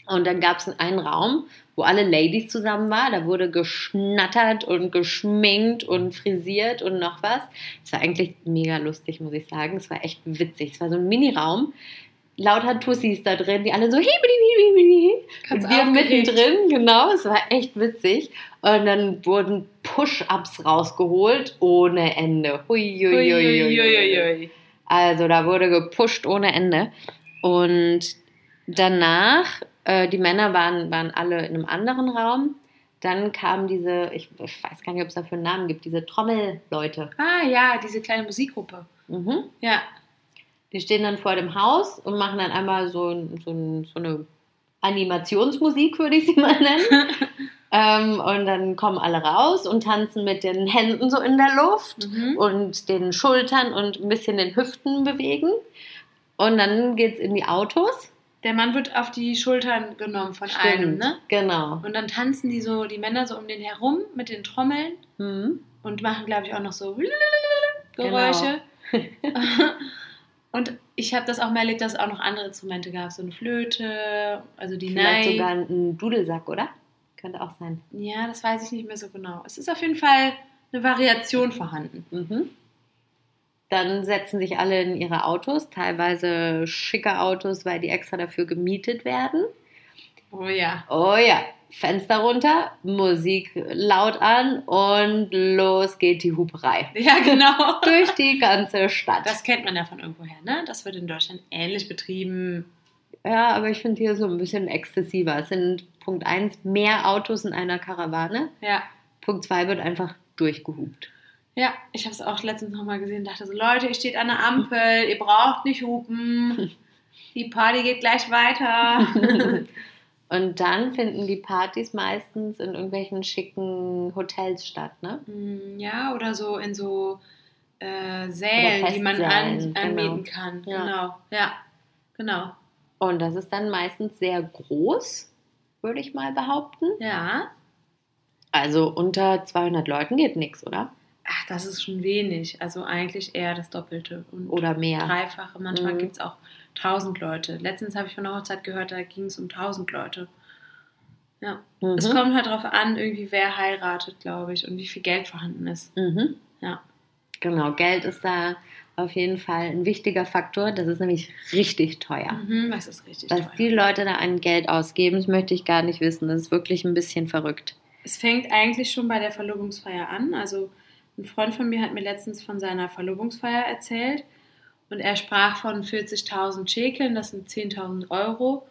Und dann gab es einen Raum, wo alle Ladies zusammen waren. Da wurde geschnattert und geschminkt und frisiert und noch was. Es war eigentlich mega lustig, muss ich sagen. Es war echt witzig. Es war so ein Mini-Raum. Lauter Tussis da drin, die alle so Ganz und wir aufgeregt. mittendrin, genau, es war echt witzig. Und dann wurden Push-Ups rausgeholt ohne Ende. Hui, hui, hui, hui. Also da wurde gepusht ohne Ende. Und danach, äh, die Männer waren, waren alle in einem anderen Raum. Dann kam diese, ich, ich weiß gar nicht, ob es dafür einen Namen gibt, diese Trommelleute. Ah ja, diese kleine Musikgruppe. Mhm. Ja. Die stehen dann vor dem Haus und machen dann einmal so, so, so eine Animationsmusik, würde ich sie mal nennen. ähm, und dann kommen alle raus und tanzen mit den Händen so in der Luft Mhm. und den Schultern und ein bisschen den Hüften bewegen. Und dann geht's in die Autos. Der Mann wird auf die Schultern genommen von einem, ne? Genau. Und dann tanzen die so, die Männer so um den herum mit den Trommeln Mhm. und machen, glaube ich, auch noch so Genau. Geräusche. und ich habe das auch mal erlebt, dass es auch noch andere Instrumente gab, so eine Flöte, also die Vielleicht Nei. sogar ein Dudelsack, oder? Könnte auch sein. Ja, das weiß ich nicht mehr so genau. Es ist auf jeden Fall eine Variation vorhanden. Mhm. Dann setzen sich alle in ihre Autos, teilweise schicke Autos, weil die extra dafür gemietet werden. Oh ja. Oh ja, Fenster runter, Musik laut an und los geht die Huperei. Ja, genau. Durch die ganze Stadt. Das kennt man ja von irgendwoher, ne? Das wird in Deutschland ähnlich betrieben. ja, aber ich finde hier so ein bisschen exzessiver. Es sind Punkt 1 mehr Autos in einer Karawane. Ja. Punkt 2 wird einfach durchgehupt. Ja, ich habe es auch letztens nochmal gesehen dachte so, Leute, ihr steht an der Ampel, ihr braucht nicht hupen. Die Party geht gleich weiter. Und dann finden die Partys meistens in irgendwelchen schicken Hotels statt, ne? Mm, ja, oder so in so äh, Sälen, die man an, Festsälen, anmieten genau. kann. Ja. Genau. Ja, genau. Und das ist dann meistens sehr groß. würde ich mal behaupten. Ja. Also unter 200 Leuten geht nichts, oder? Ach, das ist schon wenig. Also eigentlich eher das Doppelte. Und Oder mehr. Dreifache. Manchmal Mhm. gibt es auch 1000 Leute. Letztens habe ich von einer Hochzeit gehört, da ging es um 1000 Leute. Ja. Mhm. Es kommt halt darauf an, irgendwie wer heiratet, glaube ich, und wie viel Geld vorhanden ist. Mhm. Ja. Genau, Geld ist da auf jeden Fall ein wichtiger Faktor. Das ist nämlich richtig teuer. Mhm, das ist richtig Was teuer. die Leute da an Geld ausgeben, das möchte ich gar nicht wissen. Das ist wirklich ein bisschen verrückt. Es fängt eigentlich schon bei der Verlobungsfeier an. Also ein Freund von mir hat mir letztens von seiner Verlobungsfeier erzählt und er sprach von 40.000 Schekeln, das sind 10.000 Euro.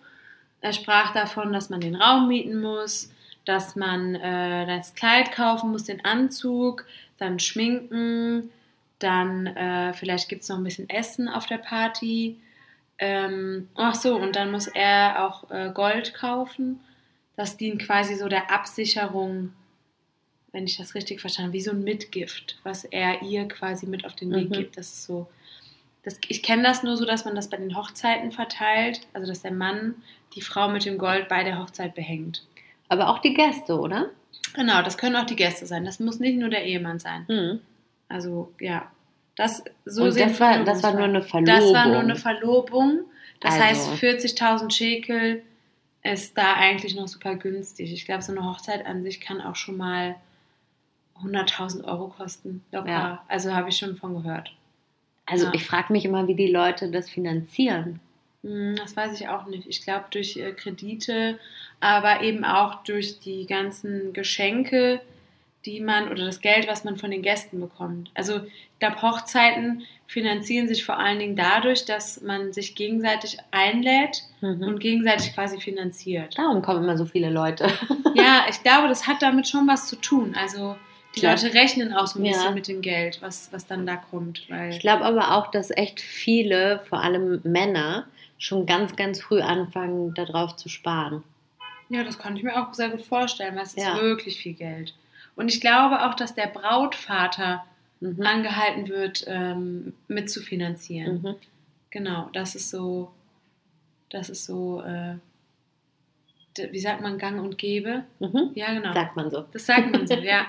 Er sprach davon, dass man den Raum mieten muss, dass man äh, das Kleid kaufen muss, den Anzug, dann schminken, dann äh, vielleicht gibt es noch ein bisschen Essen auf der Party. Ähm, ach so, und dann muss er auch äh, Gold kaufen. Das dient quasi so der Absicherung, wenn ich das richtig verstanden habe, wie so ein Mitgift, was er ihr quasi mit auf den Weg Mhm. gibt. Das ist so. Das, ich kenne das nur so, dass man das bei den Hochzeiten verteilt, also dass der Mann die Frau mit dem Gold bei der Hochzeit behängt. Aber auch die Gäste, oder? Genau, das können auch die Gäste sein. Das muss nicht nur der Ehemann sein. Mhm. Also ja, das so Und das war, das war nur eine. Verlobung. Das war nur eine Verlobung. Das Also. heißt, 40.000 Schekel ist da eigentlich noch super günstig. Ich glaube, so eine Hochzeit an sich kann auch schon mal 100.000 Euro kosten. Locker. Ja. Also habe ich schon von gehört. Also Ja. ich frage mich immer, wie die Leute das finanzieren. Hm, Das weiß ich auch nicht. Ich glaube durch äh, Kredite, aber eben auch durch die ganzen Geschenke, die man oder das Geld, was man von den Gästen bekommt. Also ich glaube, Hochzeiten finanzieren sich vor allen Dingen dadurch, dass man sich gegenseitig einlädt Mhm. und gegenseitig quasi finanziert. Darum kommen immer so viele Leute. Ja, ich glaube, das hat damit schon was zu tun. Also die Klar. Leute rechnen auch so ein Ja. bisschen mit dem Geld, was, was dann da kommt. Weil Ich glaube aber auch, dass echt viele, vor allem Männer, schon ganz, ganz früh anfangen, darauf zu sparen. Ja, das kann ich mir auch sehr gut vorstellen, weil es Ja. ist wirklich viel Geld. Und ich glaube auch, dass der Brautvater Mhm. angehalten wird, ähm, mitzufinanzieren. Mhm. Genau, das ist so, das ist so, äh, wie sagt man, gang und gäbe? Mhm. Ja, genau. Sagt man so. Das sagt man so, ja.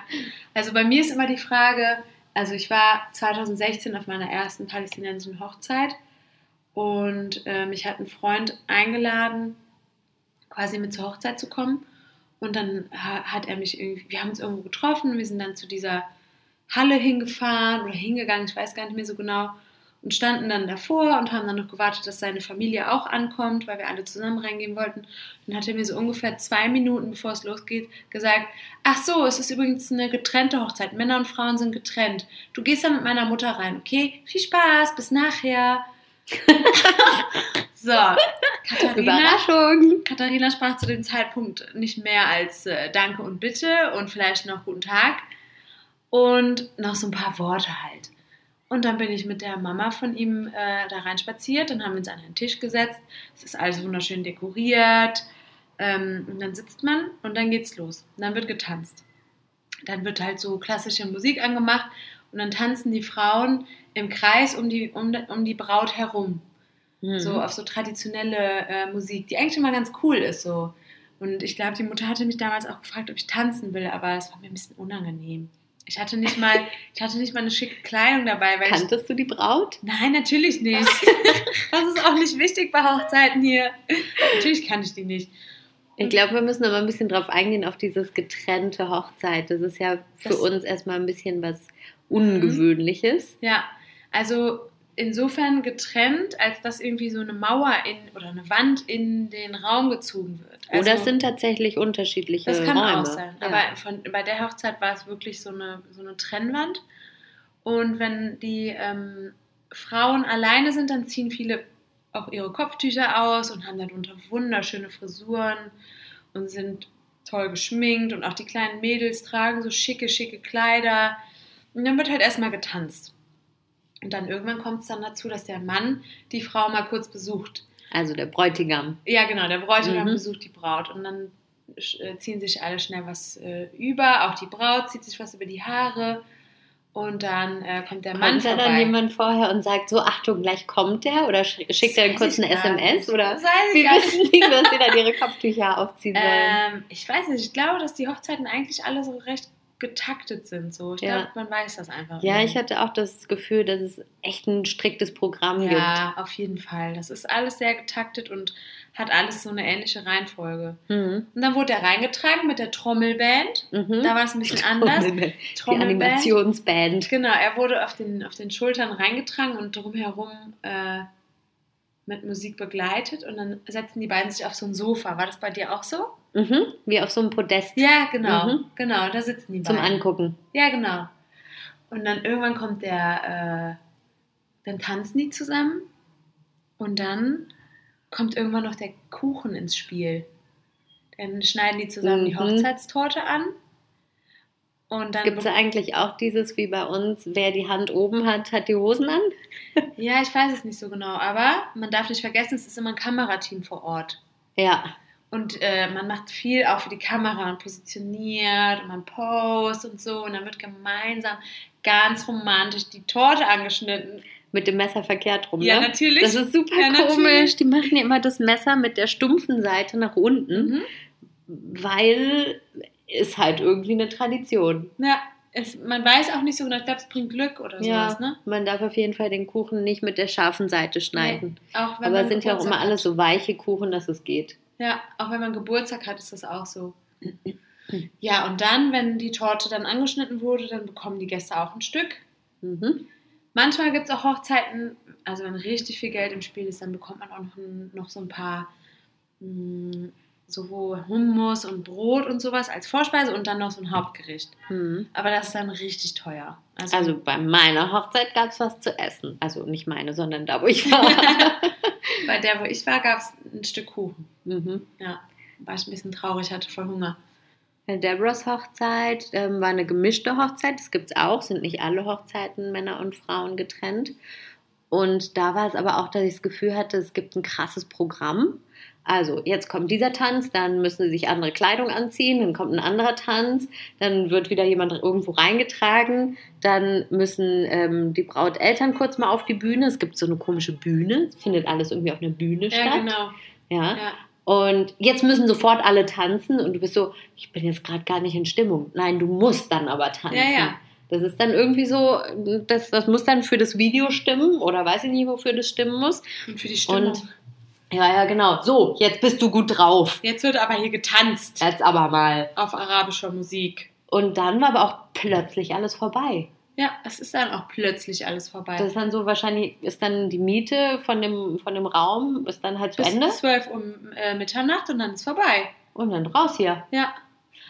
Also bei mir ist immer die Frage, also ich war 2016 auf meiner ersten palästinensischen Hochzeit und äh, mich hat ein Freund eingeladen, quasi mit zur Hochzeit zu kommen. Und dann ha hat er mich irgendwie, wir haben uns irgendwo getroffen, wir sind dann zu dieser Halle hingefahren oder hingegangen, ich weiß gar nicht mehr so genau, und standen dann davor und haben dann noch gewartet, dass seine Familie auch ankommt, weil wir alle zusammen reingehen wollten. Dann hat er mir so ungefähr zwei Minuten, bevor es losgeht, gesagt, ach so, es ist übrigens eine getrennte Hochzeit, Männer und Frauen sind getrennt. Du gehst dann mit meiner Mutter rein, okay? Viel Spaß, bis nachher. so, Katharina, Überraschung! Katharina sprach zu dem Zeitpunkt nicht mehr als äh, Danke und Bitte und vielleicht noch Guten Tag und noch so ein paar Worte halt. Und dann bin ich mit der Mama von ihm äh, da rein spaziert, dann haben wir uns an einen Tisch gesetzt. Es ist alles wunderschön dekoriert. Ähm, und dann sitzt man und dann geht's los. Und dann wird getanzt. Dann wird halt so klassische Musik angemacht und dann tanzen die Frauen im Kreis um die, um, um die Braut herum Mhm. so auf so traditionelle äh, Musik, die eigentlich immer ganz cool ist so. Und ich glaube, die Mutter hatte mich damals auch gefragt, ob ich tanzen will, aber es war mir ein bisschen unangenehm. Ich hatte nicht mal, ich hatte nicht mal eine schicke Kleidung dabei, weil ich, Kanntest du die Braut? Nein, natürlich nicht. Das ist auch nicht wichtig bei Hochzeiten hier. Natürlich kann ich die nicht. Ich glaube, wir müssen aber ein bisschen drauf eingehen, auf dieses getrennte Hochzeit. Das ist ja für Das- uns erstmal ein bisschen was Ungewöhnliches. Ja, also insofern getrennt, als dass irgendwie so eine Mauer in oder eine Wand in den Raum gezogen wird. Also, Oder es sind tatsächlich unterschiedliche Das kann Räume. auch sein. Ja. Aber von, bei der Hochzeit war es wirklich so eine, so eine Trennwand. Und wenn die ähm, Frauen alleine sind, dann ziehen viele auch ihre Kopftücher aus und haben darunter wunderschöne Frisuren und sind toll geschminkt. Und auch die kleinen Mädels tragen so schicke, schicke Kleider. Und dann wird halt erstmal getanzt. Und dann irgendwann kommt es dann dazu, dass der Mann die Frau mal kurz besucht. also der Bräutigam. Ja, genau, der Bräutigam Mhm. besucht die Braut und dann äh, ziehen sich alle schnell was äh, über. Auch die Braut zieht sich was über die Haare Und dann äh, kommt der Mann Kommt da dann jemand vorher und sagt so, Achtung, gleich kommt der? Oder sch- schickt er kurz eine SMS? Oder Das weiß ich wie wissen die, dass sie dann ihre Kopftücher aufziehen sollen? Ähm, ich weiß nicht, ich glaube, dass die Hochzeiten eigentlich alle so recht getaktet sind. So. Ich Ja. glaube, man weiß das einfach. ja, immer. ich hatte auch das Gefühl, dass es echt ein striktes Programm gibt. Ja, auf jeden Fall. Das ist alles sehr getaktet und hat alles so eine ähnliche Reihenfolge. Mhm. Und dann wurde er reingetragen mit der Trommelband. Mhm. Da war es ein bisschen anders. Die Trommelband. Animationsband. Genau, er wurde auf den, auf den Schultern reingetragen und drumherum äh, mit Musik begleitet. Und dann setzten die beiden sich auf so ein Sofa. War das bei dir auch so? Mhm. Wie auf so einem Podest Ja, genau. Mhm. Genau, da sitzen die zum beiden. Angucken. Ja, genau. Und dann irgendwann kommt der, äh, dann tanzen die zusammen und dann kommt irgendwann noch der Kuchen ins Spiel. Dann schneiden die zusammen die Mhm. Hochzeitstorte an. Und dann Gibt es eigentlich auch dieses wie bei uns, wer die Hand oben hat, hat die Hosen an? Ja, ich weiß es nicht so genau, aber man darf nicht vergessen, es ist immer ein Kamerateam vor Ort. Ja. Und äh, man macht viel auch für die Kamera und positioniert und man post und so. Und dann wird gemeinsam ganz romantisch die Torte angeschnitten. Mit dem Messer verkehrt rum, Ja, ne? natürlich. Das ist super Ja, natürlich. komisch. Die machen ja immer das Messer mit der stumpfen Seite nach unten, Mhm. weil ist halt irgendwie eine Tradition. Ja, es, man weiß auch nicht so genau, ich glaube, es bringt Glück oder Ja, sowas, ne? man darf auf jeden Fall den Kuchen nicht mit der scharfen Seite schneiden. Auch wenn Aber es sind ja auch immer alles so weiche Kuchen, dass es geht. Ja, auch wenn man Geburtstag hat, ist das auch so. Ja, und dann, wenn die Torte dann angeschnitten wurde, dann bekommen die Gäste auch ein Stück. Mhm. Manchmal gibt es auch Hochzeiten, also wenn richtig viel Geld im Spiel ist, dann bekommt man auch noch, noch so ein paar mh, so Hummus und Brot und sowas als Vorspeise und dann noch so ein Hauptgericht. Mhm. Aber das ist dann richtig teuer. Also bei meiner Hochzeit gab es was zu essen. Also nicht meine, sondern da, wo ich war. bei der, wo ich war, gab es ein Stück Kuchen. mhm. Ja, war ich ein bisschen traurig, hatte voll Hunger. Bei Debras Hochzeit ähm, war eine gemischte Hochzeit. Das gibt es auch, sind nicht alle Hochzeiten Männer und Frauen getrennt. Und da war es aber auch, dass ich das Gefühl hatte, es gibt ein krasses Programm. Also jetzt kommt dieser Tanz, dann müssen sie sich andere Kleidung anziehen, dann kommt ein anderer Tanz, dann wird wieder jemand irgendwo reingetragen, dann müssen ähm, die Brauteltern kurz mal auf die Bühne. Es gibt so eine komische Bühne, es findet alles irgendwie auf einer Bühne statt. Ja, genau. Ja. Ja. Und jetzt müssen sofort alle tanzen und du bist so, ich bin jetzt gerade gar nicht in Stimmung. Nein, du musst dann aber tanzen. Ja, ja. Das ist dann irgendwie so, das, das muss dann für das Video stimmen oder weiß ich nicht, wofür das stimmen muss. Und für die Stimmung. Und ja, ja, genau. So, jetzt bist du gut drauf. Jetzt wird aber hier getanzt Jetzt aber mal. auf arabischer Musik. Und dann war aber auch plötzlich alles vorbei. Ja, es ist dann auch plötzlich alles vorbei. Das ist dann so wahrscheinlich, ist dann die Miete von dem, von dem Raum, ist dann halt zu Bis Ende 12 Uhr äh, Mitternacht und dann ist vorbei. und dann raus hier. Ja.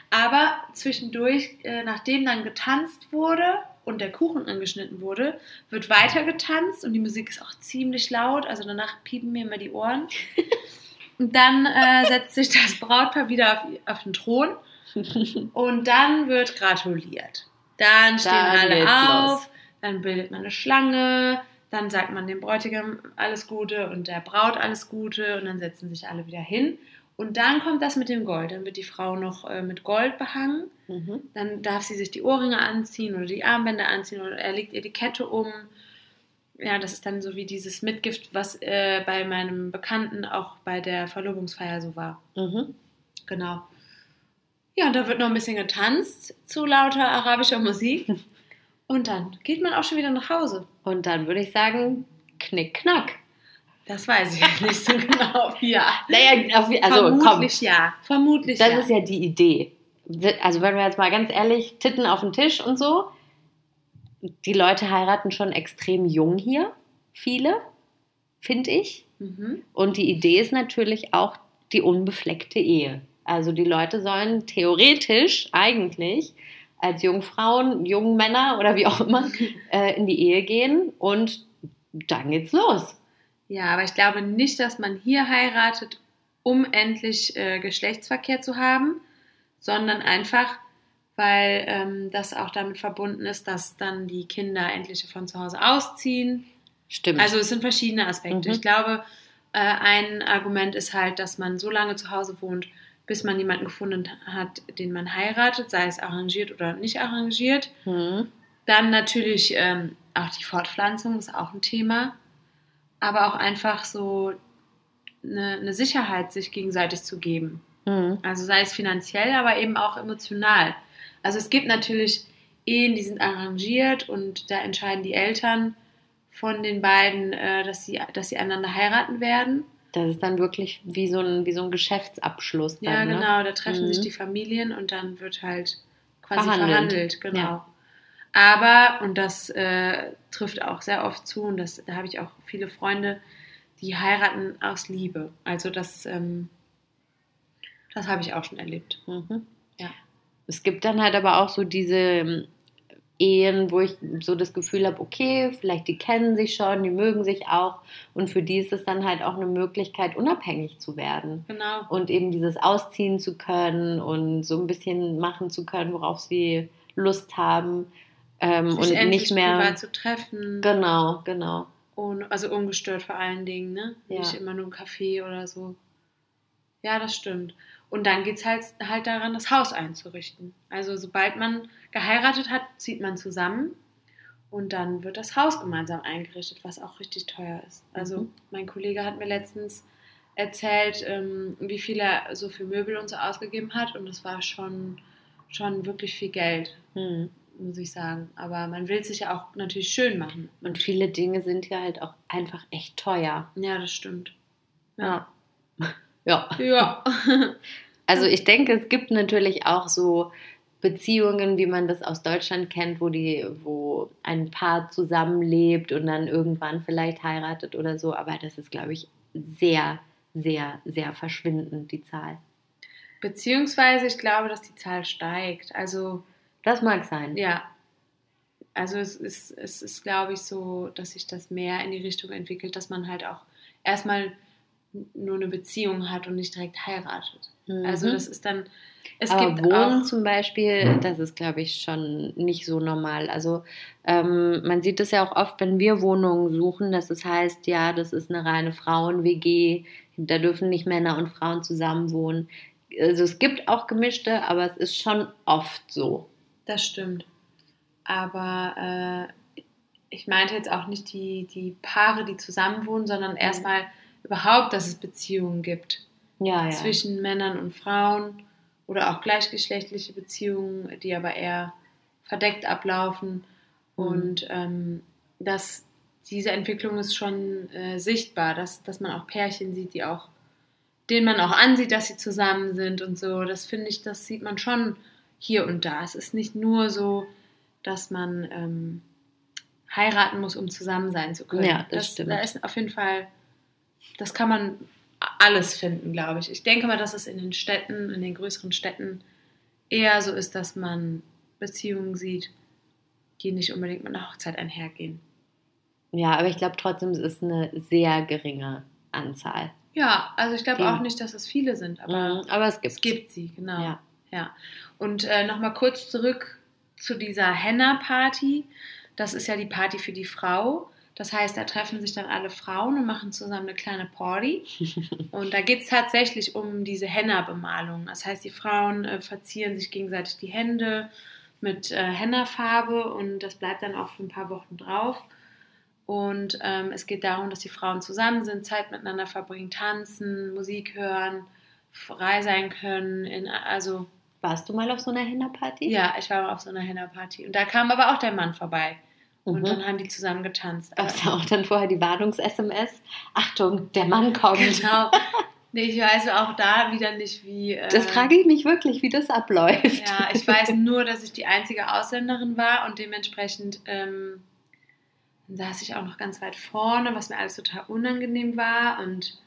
Aber zwischendurch, äh, nachdem dann getanzt wurde und der Kuchen angeschnitten wurde, wird weiter getanzt und die Musik ist auch ziemlich laut. Also danach piepen mir immer die Ohren. Und dann äh, setzt sich das Brautpaar wieder auf, auf den Thron und dann wird gratuliert. Dann stehen Dann alle auf, los. dann bildet man eine Schlange, dann sagt man dem Bräutigam alles Gute und der Braut alles Gute und dann setzen sich alle wieder hin. Und dann kommt das mit dem Gold. Dann wird die Frau noch äh, mit Gold behangen. Mhm. Dann darf sie sich die Ohrringe anziehen oder die Armbänder anziehen oder er legt ihr die Kette um. Ja, das ist dann so wie dieses Mitgift, was äh, bei meinem Bekannten auch bei der Verlobungsfeier so war. Mhm. Genau. Ja, und da wird noch ein bisschen getanzt zu lauter arabischer Musik. Und dann geht man auch schon wieder nach Hause. Und dann würde ich sagen, knick, knack. Das weiß ich jetzt nicht so genau. Ja. Naja, auf, also komm, Vermutlich ja. Vermutlich das ja. ist ja die Idee. Also wenn wir jetzt mal ganz ehrlich, Titten auf den Tisch und so, die Leute heiraten schon extrem jung hier, viele, finde ich. Mhm. Und die Idee ist natürlich auch die unbefleckte Ehe. Also die Leute sollen theoretisch eigentlich als Jungfrauen, jungen Männer oder wie auch immer äh, in die Ehe gehen und dann geht's los. Ja, aber ich glaube nicht, dass man hier heiratet, um endlich äh, Geschlechtsverkehr zu haben, sondern einfach, weil ähm, das auch damit verbunden ist, dass dann die Kinder endlich von zu Hause ausziehen. Stimmt. Also es sind verschiedene Aspekte. Mhm. Ich glaube, äh, ein Argument ist halt, dass man so lange zu Hause wohnt, bis man jemanden gefunden hat, den man heiratet, sei es arrangiert oder nicht arrangiert. hm. Dann natürlich ähm, auch die Fortpflanzung ist auch ein Thema, aber auch einfach so eine, eine Sicherheit sich gegenseitig zu geben. Mhm. Also sei es finanziell, aber eben auch emotional. Also es gibt natürlich Ehen, die sind arrangiert und da entscheiden die Eltern von den beiden, äh, dass, sie, dass sie einander heiraten werden. Das ist dann wirklich wie so ein, wie so ein Geschäftsabschluss. Dann, Ja, ne? genau, da treffen Mhm. sich die Familien und dann wird halt quasi Verhandelt. verhandelt, genau. Ja. Aber, und das äh, trifft auch sehr oft zu, und das, da habe ich auch viele Freunde, die heiraten aus Liebe. Also das, ähm, das habe ich auch schon erlebt. Mhm. Ja. Es gibt dann halt aber auch so diese ähm, Ehen, wo ich so das Gefühl habe, okay, vielleicht die kennen sich schon, die mögen sich auch und für die ist es dann halt auch eine Möglichkeit, unabhängig zu werden Genau. und eben dieses ausziehen zu können und so ein bisschen machen zu können, worauf sie Lust haben ähm, Sich und nicht mehr. privat zu treffen. Genau, genau. Ohne, also ungestört vor allen Dingen, ne? Ja. Nicht immer nur im Café oder so. Ja, das stimmt. Und dann geht es halt, halt daran, das Haus einzurichten. Also sobald man geheiratet hat, zieht man zusammen und dann wird das Haus gemeinsam eingerichtet, was auch richtig teuer ist. Also Mhm. mein Kollege hat mir letztens erzählt, ähm, wie viel er so für Möbel und so ausgegeben hat und das war schon, schon wirklich viel Geld, Hm. Muss ich sagen. Aber man will es sich ja auch natürlich schön machen. Und viele Dinge sind ja halt auch einfach echt teuer. Ja, das stimmt. Ja. Ja. Ja. Also ich denke, es gibt natürlich auch so Beziehungen, wie man das aus Deutschland kennt, wo die, wo ein Paar zusammenlebt und dann irgendwann vielleicht heiratet oder so. Aber das ist, glaube ich, sehr, sehr, sehr verschwindend, die Zahl. Beziehungsweise ich glaube, dass die Zahl steigt. Also Das mag sein. ja. Also es ist, es ist, glaube ich, so, dass sich das mehr in die Richtung entwickelt, dass man halt auch erstmal nur eine Beziehung hat und nicht direkt heiratet. Mhm. Also das ist dann, es Aber gibt Wohnen auch, zum Beispiel, das ist, glaube ich, schon nicht so normal. Also ähm, man sieht es ja auch oft, wenn wir Wohnungen suchen, dass es heißt, ja, das ist eine reine Frauen-WG, da dürfen nicht Männer und Frauen zusammen wohnen. Also es gibt auch gemischte, aber es ist schon oft so. Das stimmt. Aber äh, ich meinte jetzt auch nicht die, die Paare, die zusammen wohnen, sondern Mhm. erstmal überhaupt, dass es Beziehungen gibt. Ja, ja. zwischen Männern und Frauen oder auch gleichgeschlechtliche Beziehungen, die aber eher verdeckt ablaufen. Mhm. Und ähm, dass diese Entwicklung ist schon äh, sichtbar, dass, dass man auch Pärchen sieht, die auch, denen man auch ansieht, dass sie zusammen sind und so. Das finde ich, das sieht man schon hier und da. Es ist nicht nur so, dass man ähm, heiraten muss, um zusammen sein zu können. Ja, das stimmt. Da ist auf jeden Fall, das kann man alles finden, glaube ich. Ich denke mal, dass es in den Städten, in den größeren Städten eher so ist, dass man Beziehungen sieht, die nicht unbedingt mit einer Hochzeit einhergehen. ja, aber ich glaube trotzdem, es ist eine sehr geringe Anzahl. Ja, also ich glaube auch nicht, dass es viele sind, aber Mhm, aber es gibt es gibt sie, genau. Ja. Ja. Und äh, nochmal kurz zurück zu dieser Henna-Party. Das ist ja die Party für die Frau. Das heißt, da treffen sich dann alle Frauen und machen zusammen eine kleine Party. Und da geht es tatsächlich um diese Henna-Bemalung. Das heißt, die Frauen äh, verzieren sich gegenseitig die Hände mit äh, Henna-Farbe und das bleibt dann auch für ein paar Wochen drauf. Und ähm, es geht darum, dass die Frauen zusammen sind, Zeit miteinander verbringen, tanzen, Musik hören, frei sein können. In, also Warst du mal auf so einer Henna-Party? ja, ich war mal auf so einer Henna-Party. Und da kam aber auch der Mann vorbei. Und Mhm. dann haben die zusammen getanzt. Gab es da auch dann vorher die Warnungs-SMS? Achtung, der Mann kommt. Genau. Nee, ich weiß auch da wieder nicht, wie. Äh, Das frage ich mich wirklich, wie das abläuft. Ja, ich weiß nur, dass ich die einzige Ausländerin war und dementsprechend ähm, saß ich auch noch ganz weit vorne, was mir alles total unangenehm war. Und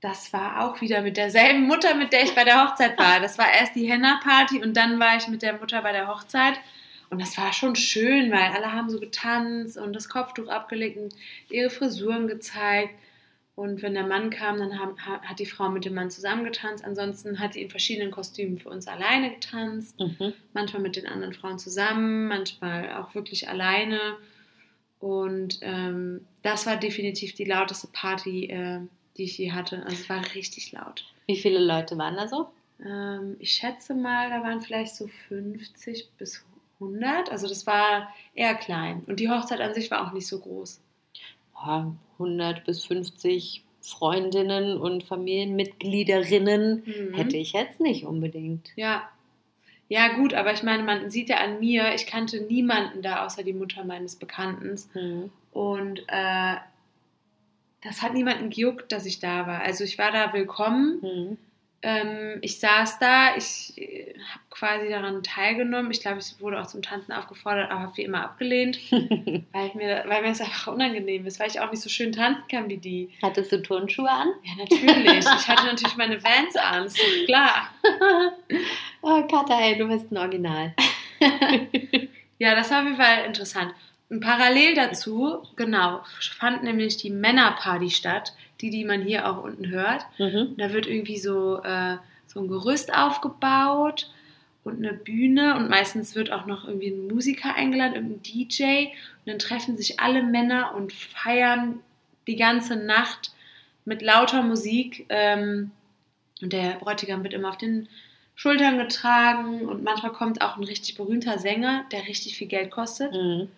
das war auch wieder mit derselben Mutter, mit der ich bei der Hochzeit war. Das war erst die Henna-Party und dann war ich mit der Mutter bei der Hochzeit. Und das war schon schön, weil alle haben so getanzt und das Kopftuch abgelegt und ihre Frisuren gezeigt. Und wenn der Mann kam, dann haben, ha- hat die Frau mit dem Mann zusammen getanzt. Ansonsten hat sie in verschiedenen Kostümen für uns alleine getanzt. Mhm. Manchmal mit den anderen Frauen zusammen, manchmal auch wirklich alleine. Und ähm, das war definitiv die lauteste Party, äh, die ich je hatte. Also es war richtig laut. Wie viele Leute waren da so? Ähm, ich schätze mal, da waren vielleicht so 50 bis 100. Also das war eher klein. Und die Hochzeit an sich war auch nicht so groß. Ja, 100 bis 50 Freundinnen und Familienmitgliederinnen Mhm. hätte ich jetzt nicht unbedingt. Ja. Ja, gut, aber ich meine, man sieht ja an mir, ich kannte niemanden da außer die Mutter meines Bekannten. Mhm. Und äh, das hat niemanden gejuckt, dass ich da war. Also ich war da willkommen. Mhm. Ähm, ich saß da, ich äh, habe quasi daran teilgenommen. Ich glaube, ich wurde auch zum Tanzen aufgefordert, aber habe wie immer abgelehnt, weil mir, weil mir das einfach unangenehm ist, weil ich auch nicht so schön tanzen kann wie die. Hattest du Turnschuhe an? Ja, natürlich. Ich hatte natürlich meine Vans an, ist doch klar. oh, Katha, ey, du bist ein Original. Ja, das war auf jeden Fall interessant. Und parallel dazu, genau, fand nämlich die Männerparty statt, die, die man hier auch unten hört. Mhm. Da wird irgendwie so, äh, so ein Gerüst aufgebaut und eine Bühne und meistens wird auch noch irgendwie ein Musiker eingeladen, irgendein DJ. Und dann treffen sich alle Männer und feiern die ganze Nacht mit lauter Musik. Ähm, und der Bräutigam wird immer auf den Schultern getragen und manchmal kommt auch ein richtig berühmter Sänger, der richtig viel Geld kostet. Mhm.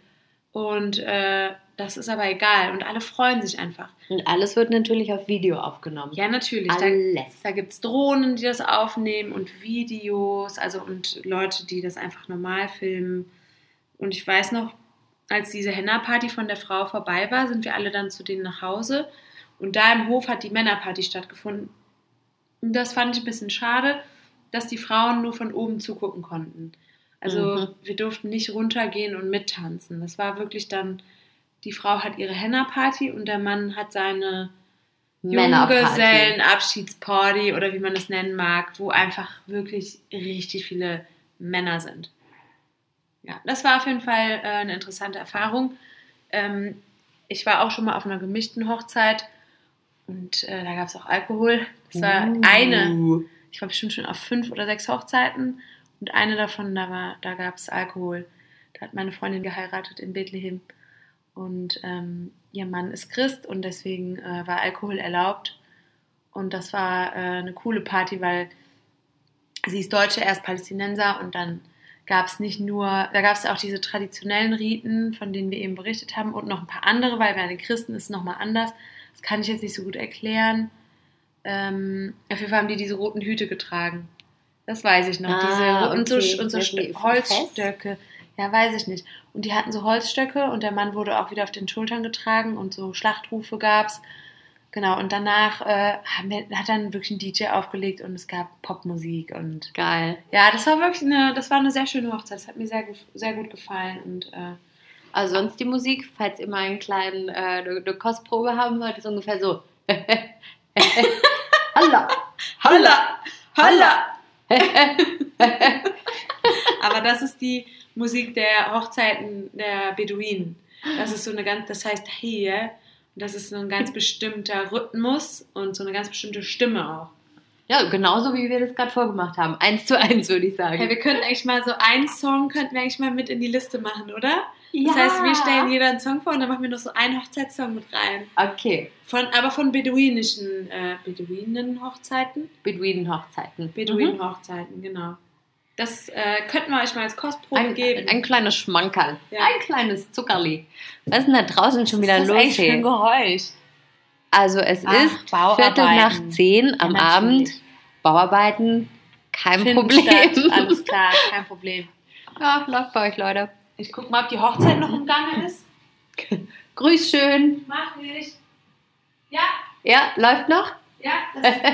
Und äh, das ist aber egal und alle freuen sich einfach. Und alles wird natürlich auf Video aufgenommen. Ja, natürlich. Da, Alles. da gibt es Drohnen, die das aufnehmen und Videos, also und Leute, die das einfach normal filmen. Und ich weiß noch, als diese Henna-Party von der Frau vorbei war, sind wir alle dann zu denen nach Hause. Und da im Hof hat die Männerparty stattgefunden. Und das fand ich ein bisschen schade, dass die Frauen nur von oben zugucken konnten. Also Mhm. wir durften nicht runtergehen und mittanzen. Das war wirklich dann, die Frau hat ihre Henna-Party und der Mann hat seine. Junggesellenabschiedsparty oder wie man es nennen mag, wo einfach wirklich richtig viele Männer sind. Ja, das war auf jeden Fall äh, eine interessante Erfahrung. Ähm, ich war auch schon mal auf einer gemischten Hochzeit und äh, da gab es auch Alkohol. Das war Uh. eine, ich war bestimmt schon auf fünf oder sechs Hochzeiten und eine davon, da, war, da gab es Alkohol. Da hat meine Freundin geheiratet in Bethlehem und ähm, ihr Mann ist Christ und deswegen äh, war Alkohol erlaubt. Und das war äh, eine coole Party, weil sie ist Deutsche, er ist Palästinenser und dann gab es nicht nur, da gab es auch diese traditionellen Riten, von denen wir eben berichtet haben und noch ein paar andere, weil bei den Christen ist es nochmal anders. Das kann ich jetzt nicht so gut erklären. Ähm, auf jeden Fall haben die diese roten Hüte getragen. Das weiß ich noch. Ah, diese, und so, okay. und so die St- Holzstöcke. Ja, weiß ich nicht. Und die hatten so Holzstöcke und der Mann wurde auch wieder auf den Schultern getragen und so Schlachtrufe gab's. Genau, und danach äh, hat dann wirklich ein DJ aufgelegt und es gab Popmusik und Geil. ja, das war wirklich eine, das war eine sehr schöne Hochzeit. Das hat mir sehr, gut- sehr gut gefallen und äh, Also sonst die Musik, falls ihr mal einen kleinen, äh, eine, eine Kostprobe haben wollt, ist ungefähr so. Hallo. Holla! Holla! Aber das ist die Musik der Hochzeiten der Beduinen. Das ist so eine ganz, das heißt hier, das ist so ein ganz bestimmter Rhythmus und so eine ganz bestimmte Stimme auch. Ja, genauso wie wir das gerade vorgemacht haben. Eins zu eins, würde ich sagen. Hey, wir könnten eigentlich mal so einen Song, könnten wir eigentlich mal mit in die Liste machen, oder? Das Ja. heißt, wir stellen jeder einen Song vor und dann machen wir noch so einen Hochzeitssong mit rein. Okay. Von, aber von beduinischen, äh, Beduinen-Hochzeiten? Beduinen-Hochzeiten. Beduinen-Hochzeiten, genau. Das äh, könnten wir euch mal als Kostprobe Ein, geben. ein kleines Schmankerl. Ja. Ein kleines Zuckerli. Was ist denn da draußen schon wieder Was ist los? das für ein Geräusch? Also es Ach, ist. Viertel nach zehn am Ja, Abend. Bauarbeiten. Kein Finden Problem. Statt. Alles klar, kein Problem. Ja, läuft bei euch, Leute. Ich guck mal, ob die Hochzeit noch im Gange ist. Grüß schön. Mach ich. Ja, Ja, läuft noch? ja. Das ist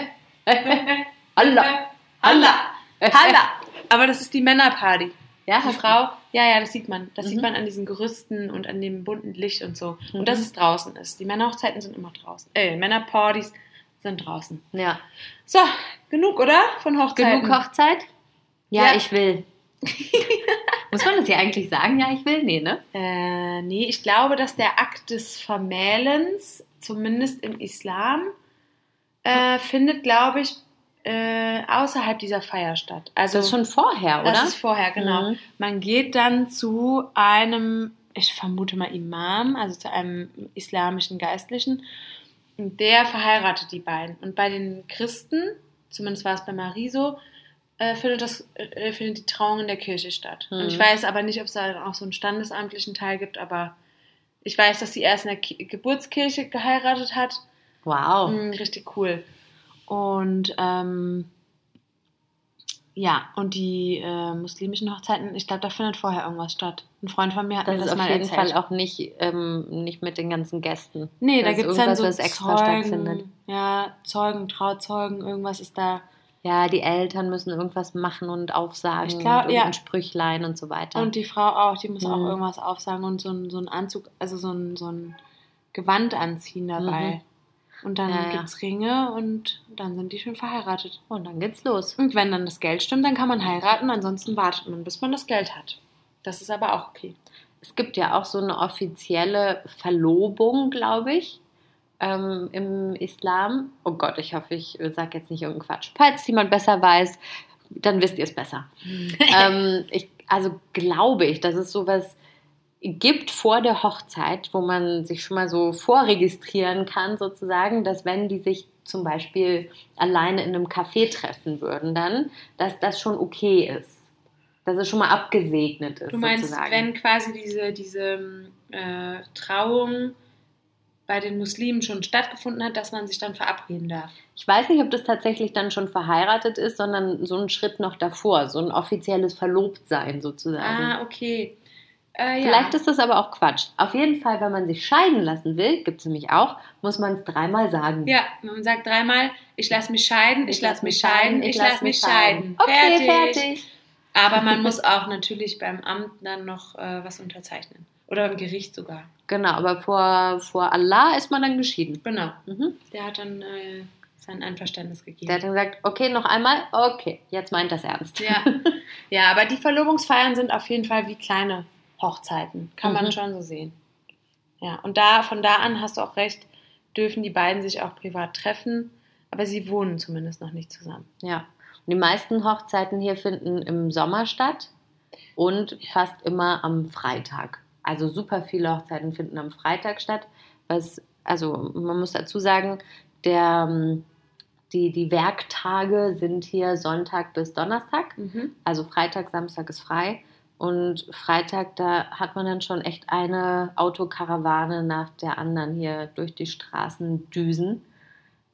Allah. Halla. Halla. Aber das ist die Männerparty. Ja, Die Frau, ja, ja, das sieht man. Das Mhm. sieht man an diesen Gerüsten und an dem bunten Licht und so. Mhm. Und dass es draußen ist. Die Männerhochzeiten sind immer draußen. Äh, Männerpartys sind draußen. Ja. So, genug, oder? Von Hochzeiten. Genug Hochzeit? Ja, Ja. ich will. Muss man das hier eigentlich sagen? Ja, ich will? Nee, ne? Äh, nee, ich glaube, dass der Akt des Vermählens, zumindest im Islam, äh, findet, glaube ich, äh, außerhalb dieser Feier statt. Also Das ist schon vorher, oder? Das ist vorher, genau. Mhm. Man geht dann zu einem, ich vermute mal Imam, also zu einem islamischen Geistlichen, und der verheiratet die beiden. Und bei den Christen, zumindest war es bei Marie so, äh, findet, das, äh, findet die Trauung in der Kirche statt. Mhm. Und ich weiß aber nicht, ob es da auch so einen standesamtlichen Teil gibt, aber ich weiß, dass sie erst in der Ki Geburtskirche geheiratet hat. Wow. Mm, richtig cool. Und ähm, ja, und die äh, muslimischen Hochzeiten, ich glaube, da findet vorher irgendwas statt. Ein Freund von mir hat Das mir das auf mal jeden erzählt. Fall auch nicht, ähm, nicht mit den ganzen Gästen. Nee, da gibt es dann so was extra Zeugen, stattfindet. ja, Zeugen, Trauzeugen, irgendwas ist da. Ja, die Eltern müssen irgendwas machen und aufsagen Ich glaub, und ja. Sprüchlein und so weiter. Und die Frau auch, die muss auch Mhm. irgendwas aufsagen und so ein, so ein Anzug, also so ein, so ein Gewand anziehen dabei. Und dann Mhm. Ja, ja. gibt's Ringe und dann sind die schon verheiratet. und dann geht's los. Und wenn dann das Geld stimmt, dann kann man heiraten, ansonsten wartet man, bis man das Geld hat. Das ist aber auch okay. Es gibt ja auch so eine offizielle Verlobung, glaube ich, ähm, im Islam. Oh Gott, ich hoffe, ich sage jetzt nicht irgendeinen Quatsch. Falls jemand besser weiß, dann wisst ihr es besser. ähm, ich, also glaube ich, dass es sowas gibt vor der Hochzeit, wo man sich schon mal so vorregistrieren kann, sozusagen, dass wenn die sich zum Beispiel alleine in einem Café treffen würden, dann, dass das schon okay ist. Dass es schon mal abgesegnet ist. Du meinst, sozusagen. wenn quasi diese, diese äh, Trauung bei den Muslimen schon stattgefunden hat, dass man sich dann verabreden darf. Ich weiß nicht, ob das tatsächlich dann schon verheiratet ist, sondern so ein Schritt noch davor, so ein offizielles Verlobtsein sozusagen. Ah, okay. Äh, ja. Vielleicht ist das aber auch Quatsch. Auf jeden Fall, wenn man sich scheiden lassen will, gibt es nämlich auch, muss man es dreimal sagen. Ja, man sagt dreimal, ich lasse mich scheiden, ich, lasse mich scheiden, ich lass lasse mich scheiden. Okay, fertig. Aber man muss auch natürlich beim Amt dann noch äh, was unterzeichnen. Oder beim Gericht sogar. Genau, aber vor, vor Allah ist man dann geschieden. Genau. Mhm. Der hat dann äh, sein Einverständnis gegeben. Der hat dann gesagt, okay, noch einmal, okay, jetzt meint das ernst. Ja. ja, aber die Verlobungsfeiern sind auf jeden Fall wie kleine Hochzeiten. Kann man Mhm. schon so sehen. Ja, und da, von da an hast du auch recht, dürfen die beiden sich auch privat treffen, aber sie wohnen zumindest noch nicht zusammen. Ja. Und die meisten Hochzeiten hier finden im Sommer statt und fast immer am Freitag. Also super viele Hochzeiten finden am Freitag statt. Was, also man muss dazu sagen, der, ähm, die, die Werktage sind hier Sonntag bis Donnerstag. Also Freitag, Samstag ist frei. Und Freitag, da hat man dann schon echt eine Autokarawane nach der anderen hier durch die Straßen düsen.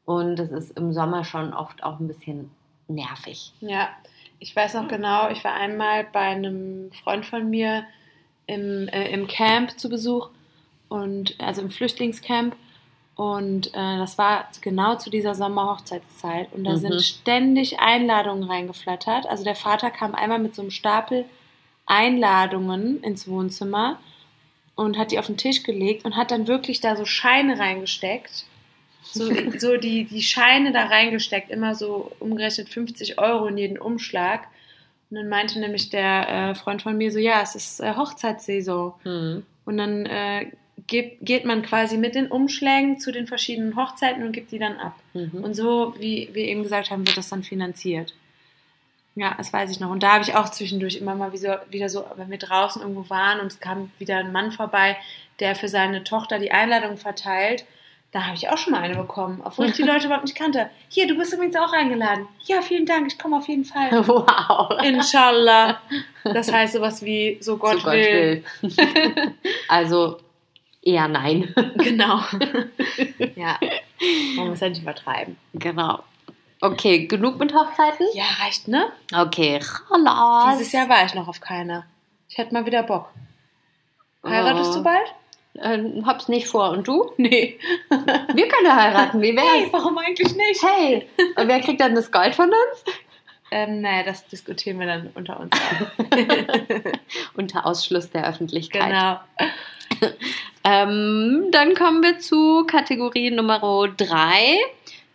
Und das ist im Sommer schon oft auch ein bisschen nervig. Ja, ich weiß noch genau, ich war einmal bei einem Freund von mir im, äh, im Camp zu Besuch und also im Flüchtlingscamp und äh, das war genau zu dieser Sommerhochzeitszeit und da Mhm. sind ständig Einladungen reingeflattert. Also der Vater kam einmal mit so einem Stapel Einladungen ins Wohnzimmer und hat die auf den Tisch gelegt und hat dann wirklich da so Scheine reingesteckt. So, so die, die Scheine da reingesteckt, immer so umgerechnet 50 Euro in jeden Umschlag. Und dann meinte nämlich der äh, Freund von mir so, ja, es ist äh, Hochzeitssaison. Hm. Und dann äh, geht, geht man quasi mit den Umschlägen zu den verschiedenen Hochzeiten und gibt die dann ab. Mhm. Und so, wie wir eben gesagt haben, wird das dann finanziert. Ja, das weiß ich noch. Und da habe ich auch zwischendurch immer mal wieder, wieder so, wenn wir draußen irgendwo waren und es kam wieder ein Mann vorbei, der für seine Tochter die Einladung verteilt. Da habe ich auch schon mal eine bekommen, obwohl ich die Leute überhaupt nicht kannte. Hier, du bist übrigens auch eingeladen. Ja, vielen Dank, ich komme auf jeden Fall. Wow. Inshallah. Das heißt sowas wie, so Gott, So Gott will. will. also eher nein. Genau. ja, man muss ja nicht übertreiben. genau. Okay, genug mit Hochzeiten? Ja, reicht, ne? Okay. Dieses Jahr war ich noch auf keiner. Ich hätte mal wieder Bock. Heiratest Oh. du bald? Ähm, hab's nicht vor. Und du? Nee. Wir können heiraten. Wie Hey, wär's? warum eigentlich nicht? Hey, und wer kriegt dann das Gold von uns? Ähm, naja, das diskutieren wir dann unter uns. Unter Ausschluss der Öffentlichkeit. genau. Ähm, dann kommen wir zu Kategorie Nummer 3.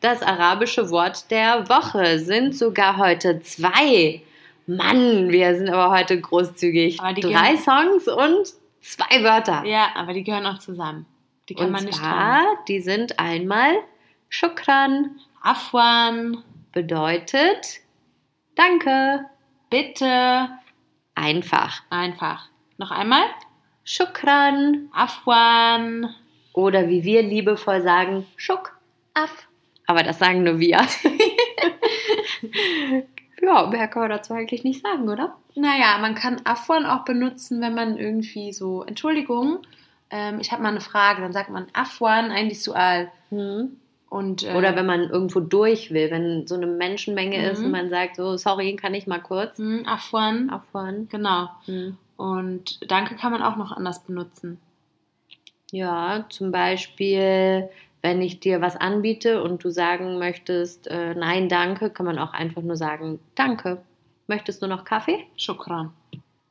Das arabische Wort der Woche sind sogar heute zwei. Mann, wir sind aber heute großzügig. Drei Songs und zwei Wörter. Ja, aber die gehören auch zusammen. Die kann und man nicht zwar, trennen. die sind einmal Shukran, Afwan, bedeutet Danke, bitte. einfach. Einfach. Noch einmal. Shukran Afwan. oder wie wir liebevoll sagen, Schuk, Af. Aber das sagen nur wir. Ja, mehr kann man dazu eigentlich nicht sagen, oder? Naja, man kann Afwan auch benutzen, wenn man irgendwie so, Entschuldigung, ähm, ich habe mal eine Frage, dann sagt man Afwan, eigentlich Sual. Hm. Und, äh, Oder wenn man irgendwo durch will, wenn so eine Menschenmenge ist Mhm. und man sagt so, sorry, kann ich mal kurz hm, Afwan, auffahren? genau. Hm. Und Danke kann man auch noch anders benutzen. Ja, zum Beispiel, wenn ich dir was anbiete und du sagen möchtest, äh, nein, danke, kann man auch einfach nur sagen, danke. Möchtest du noch Kaffee? Shukran.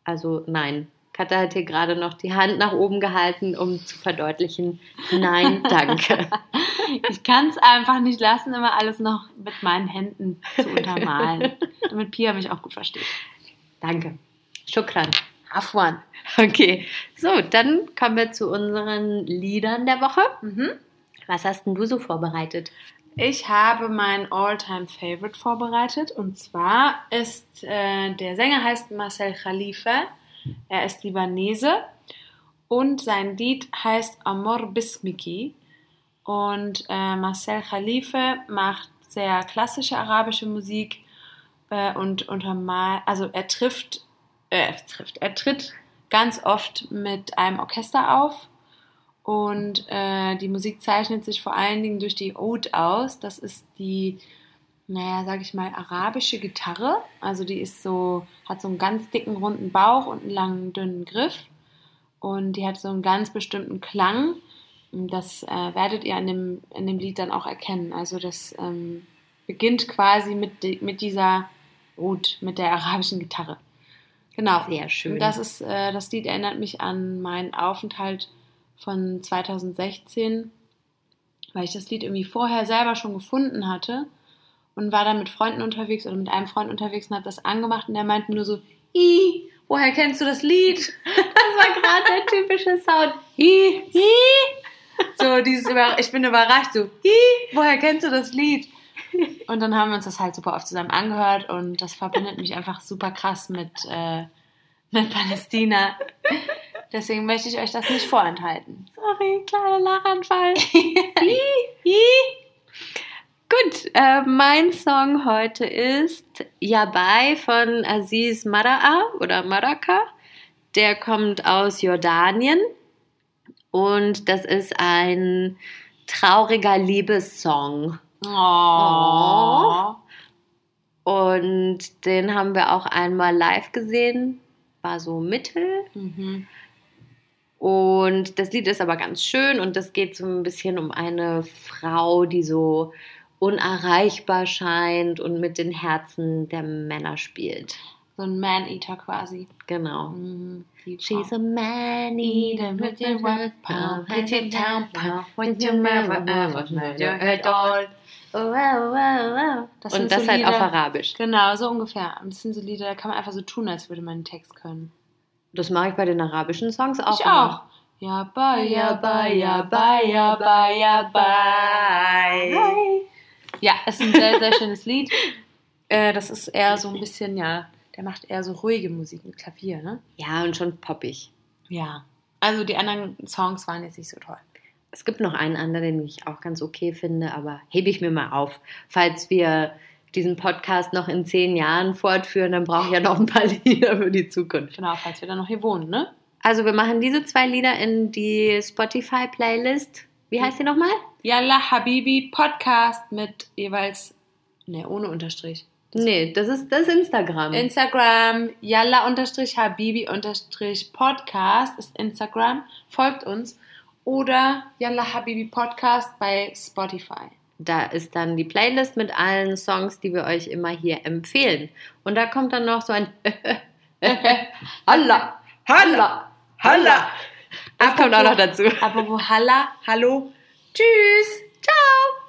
Also nein. Katha hat hier gerade noch die Hand nach oben gehalten, um zu verdeutlichen, nein, danke. Ich kann es einfach nicht lassen, immer alles noch mit meinen Händen zu untermalen, damit Pia mich auch gut versteht. danke. Shukran. Afwan. Okay, so, dann kommen wir zu unseren Liedern der Woche. Mhm. Was hast denn du so vorbereitet? Ich habe mein All-Time-Favorite vorbereitet und zwar ist äh, der Sänger heißt Marcel Khalifa. Er ist Libanese und sein Lied heißt Amor Bismiki. Und äh, Marcel Khalifa macht sehr klassische arabische Musik äh, und untermal, also er trifft, äh, trifft, er tritt ganz oft mit einem Orchester auf und äh, die Musik zeichnet sich vor allen Dingen durch die Oud aus. Das ist die, naja, sag ich mal, arabische Gitarre. Also die ist so, hat so einen ganz dicken, runden Bauch und einen langen, dünnen Griff. Und die hat so einen ganz bestimmten Klang. Das äh, werdet ihr in dem, in dem Lied dann auch erkennen. Also das ähm, beginnt quasi mit, mit dieser Oud, mit der arabischen Gitarre. Genau. Sehr schön. Und das ist, äh, das Lied erinnert mich an meinen Aufenthalt von 2016, weil ich das Lied irgendwie vorher selber schon gefunden hatte und war dann mit Freunden unterwegs oder mit einem Freund unterwegs und habe das angemacht und der meinte nur so, Ih, woher kennst du das Lied? Das war gerade der typische Sound. Ih, Ih. So dieses, Über ich bin überrascht, so, Ih, woher kennst du das Lied? Und dann haben wir uns das halt super oft zusammen angehört und das verbindet mich einfach super krass mit, äh, mit Palästina. Deswegen möchte ich euch das nicht vorenthalten. Sorry, kleiner Lachanfall. Gut, äh, mein Song heute ist Yabai von Aziz Mara'a oder Maraka. Der kommt aus Jordanien und das ist ein trauriger Liebessong. Oh. Und den haben wir auch einmal live gesehen. War so mittel. Mhm. Und das Lied ist aber ganz schön und das geht so ein bisschen um eine Frau, die so unerreichbar scheint und mit den Herzen der Männer spielt. So ein Man-Eater quasi. Genau. Mhm. She's a man eater with your one pound, with your town pound, with your never ever your head all. Oh, wow, wow, wow. Das und das so halt auf Arabisch. Genau, so ungefähr. Das sind so Lieder, da kann man einfach so tun, als würde man den Text können. Das mache ich bei den arabischen Songs auch. ich immer. auch. Ja, bye, ja, bye, ja, bye, ja, bye, ja, bye. Ja, ist ein sehr, sehr schönes Lied. Äh, das ist eher so ein bisschen, ja, der macht eher so ruhige Musik mit Klavier, ne? Ja, und schon poppig. Ja. Also die anderen Songs waren jetzt nicht so toll. Es gibt noch einen anderen, den ich auch ganz okay finde, aber hebe ich mir mal auf. Falls wir diesen Podcast noch in zehn Jahren fortführen, dann brauche ich ja noch ein paar Lieder für die Zukunft. Genau, falls wir dann noch hier wohnen, ne? Also wir machen diese zwei Lieder in die Spotify-Playlist. Wie heißt die nochmal? Yalla Habibi Podcast mit jeweils, ne, ohne Unterstrich. Nee, das ist das ist Instagram. Instagram, Yalla unterstrich Habibi unterstrich Podcast ist Instagram. Folgt uns. Oder Yalla Habibi Podcast bei Spotify. Da ist dann die Playlist mit allen Songs, die wir euch immer hier empfehlen. Und da kommt dann noch so ein Halla, Halla, Halla. Das kommt auch noch dazu. Apropos Halla, hallo, tschüss. Ciao.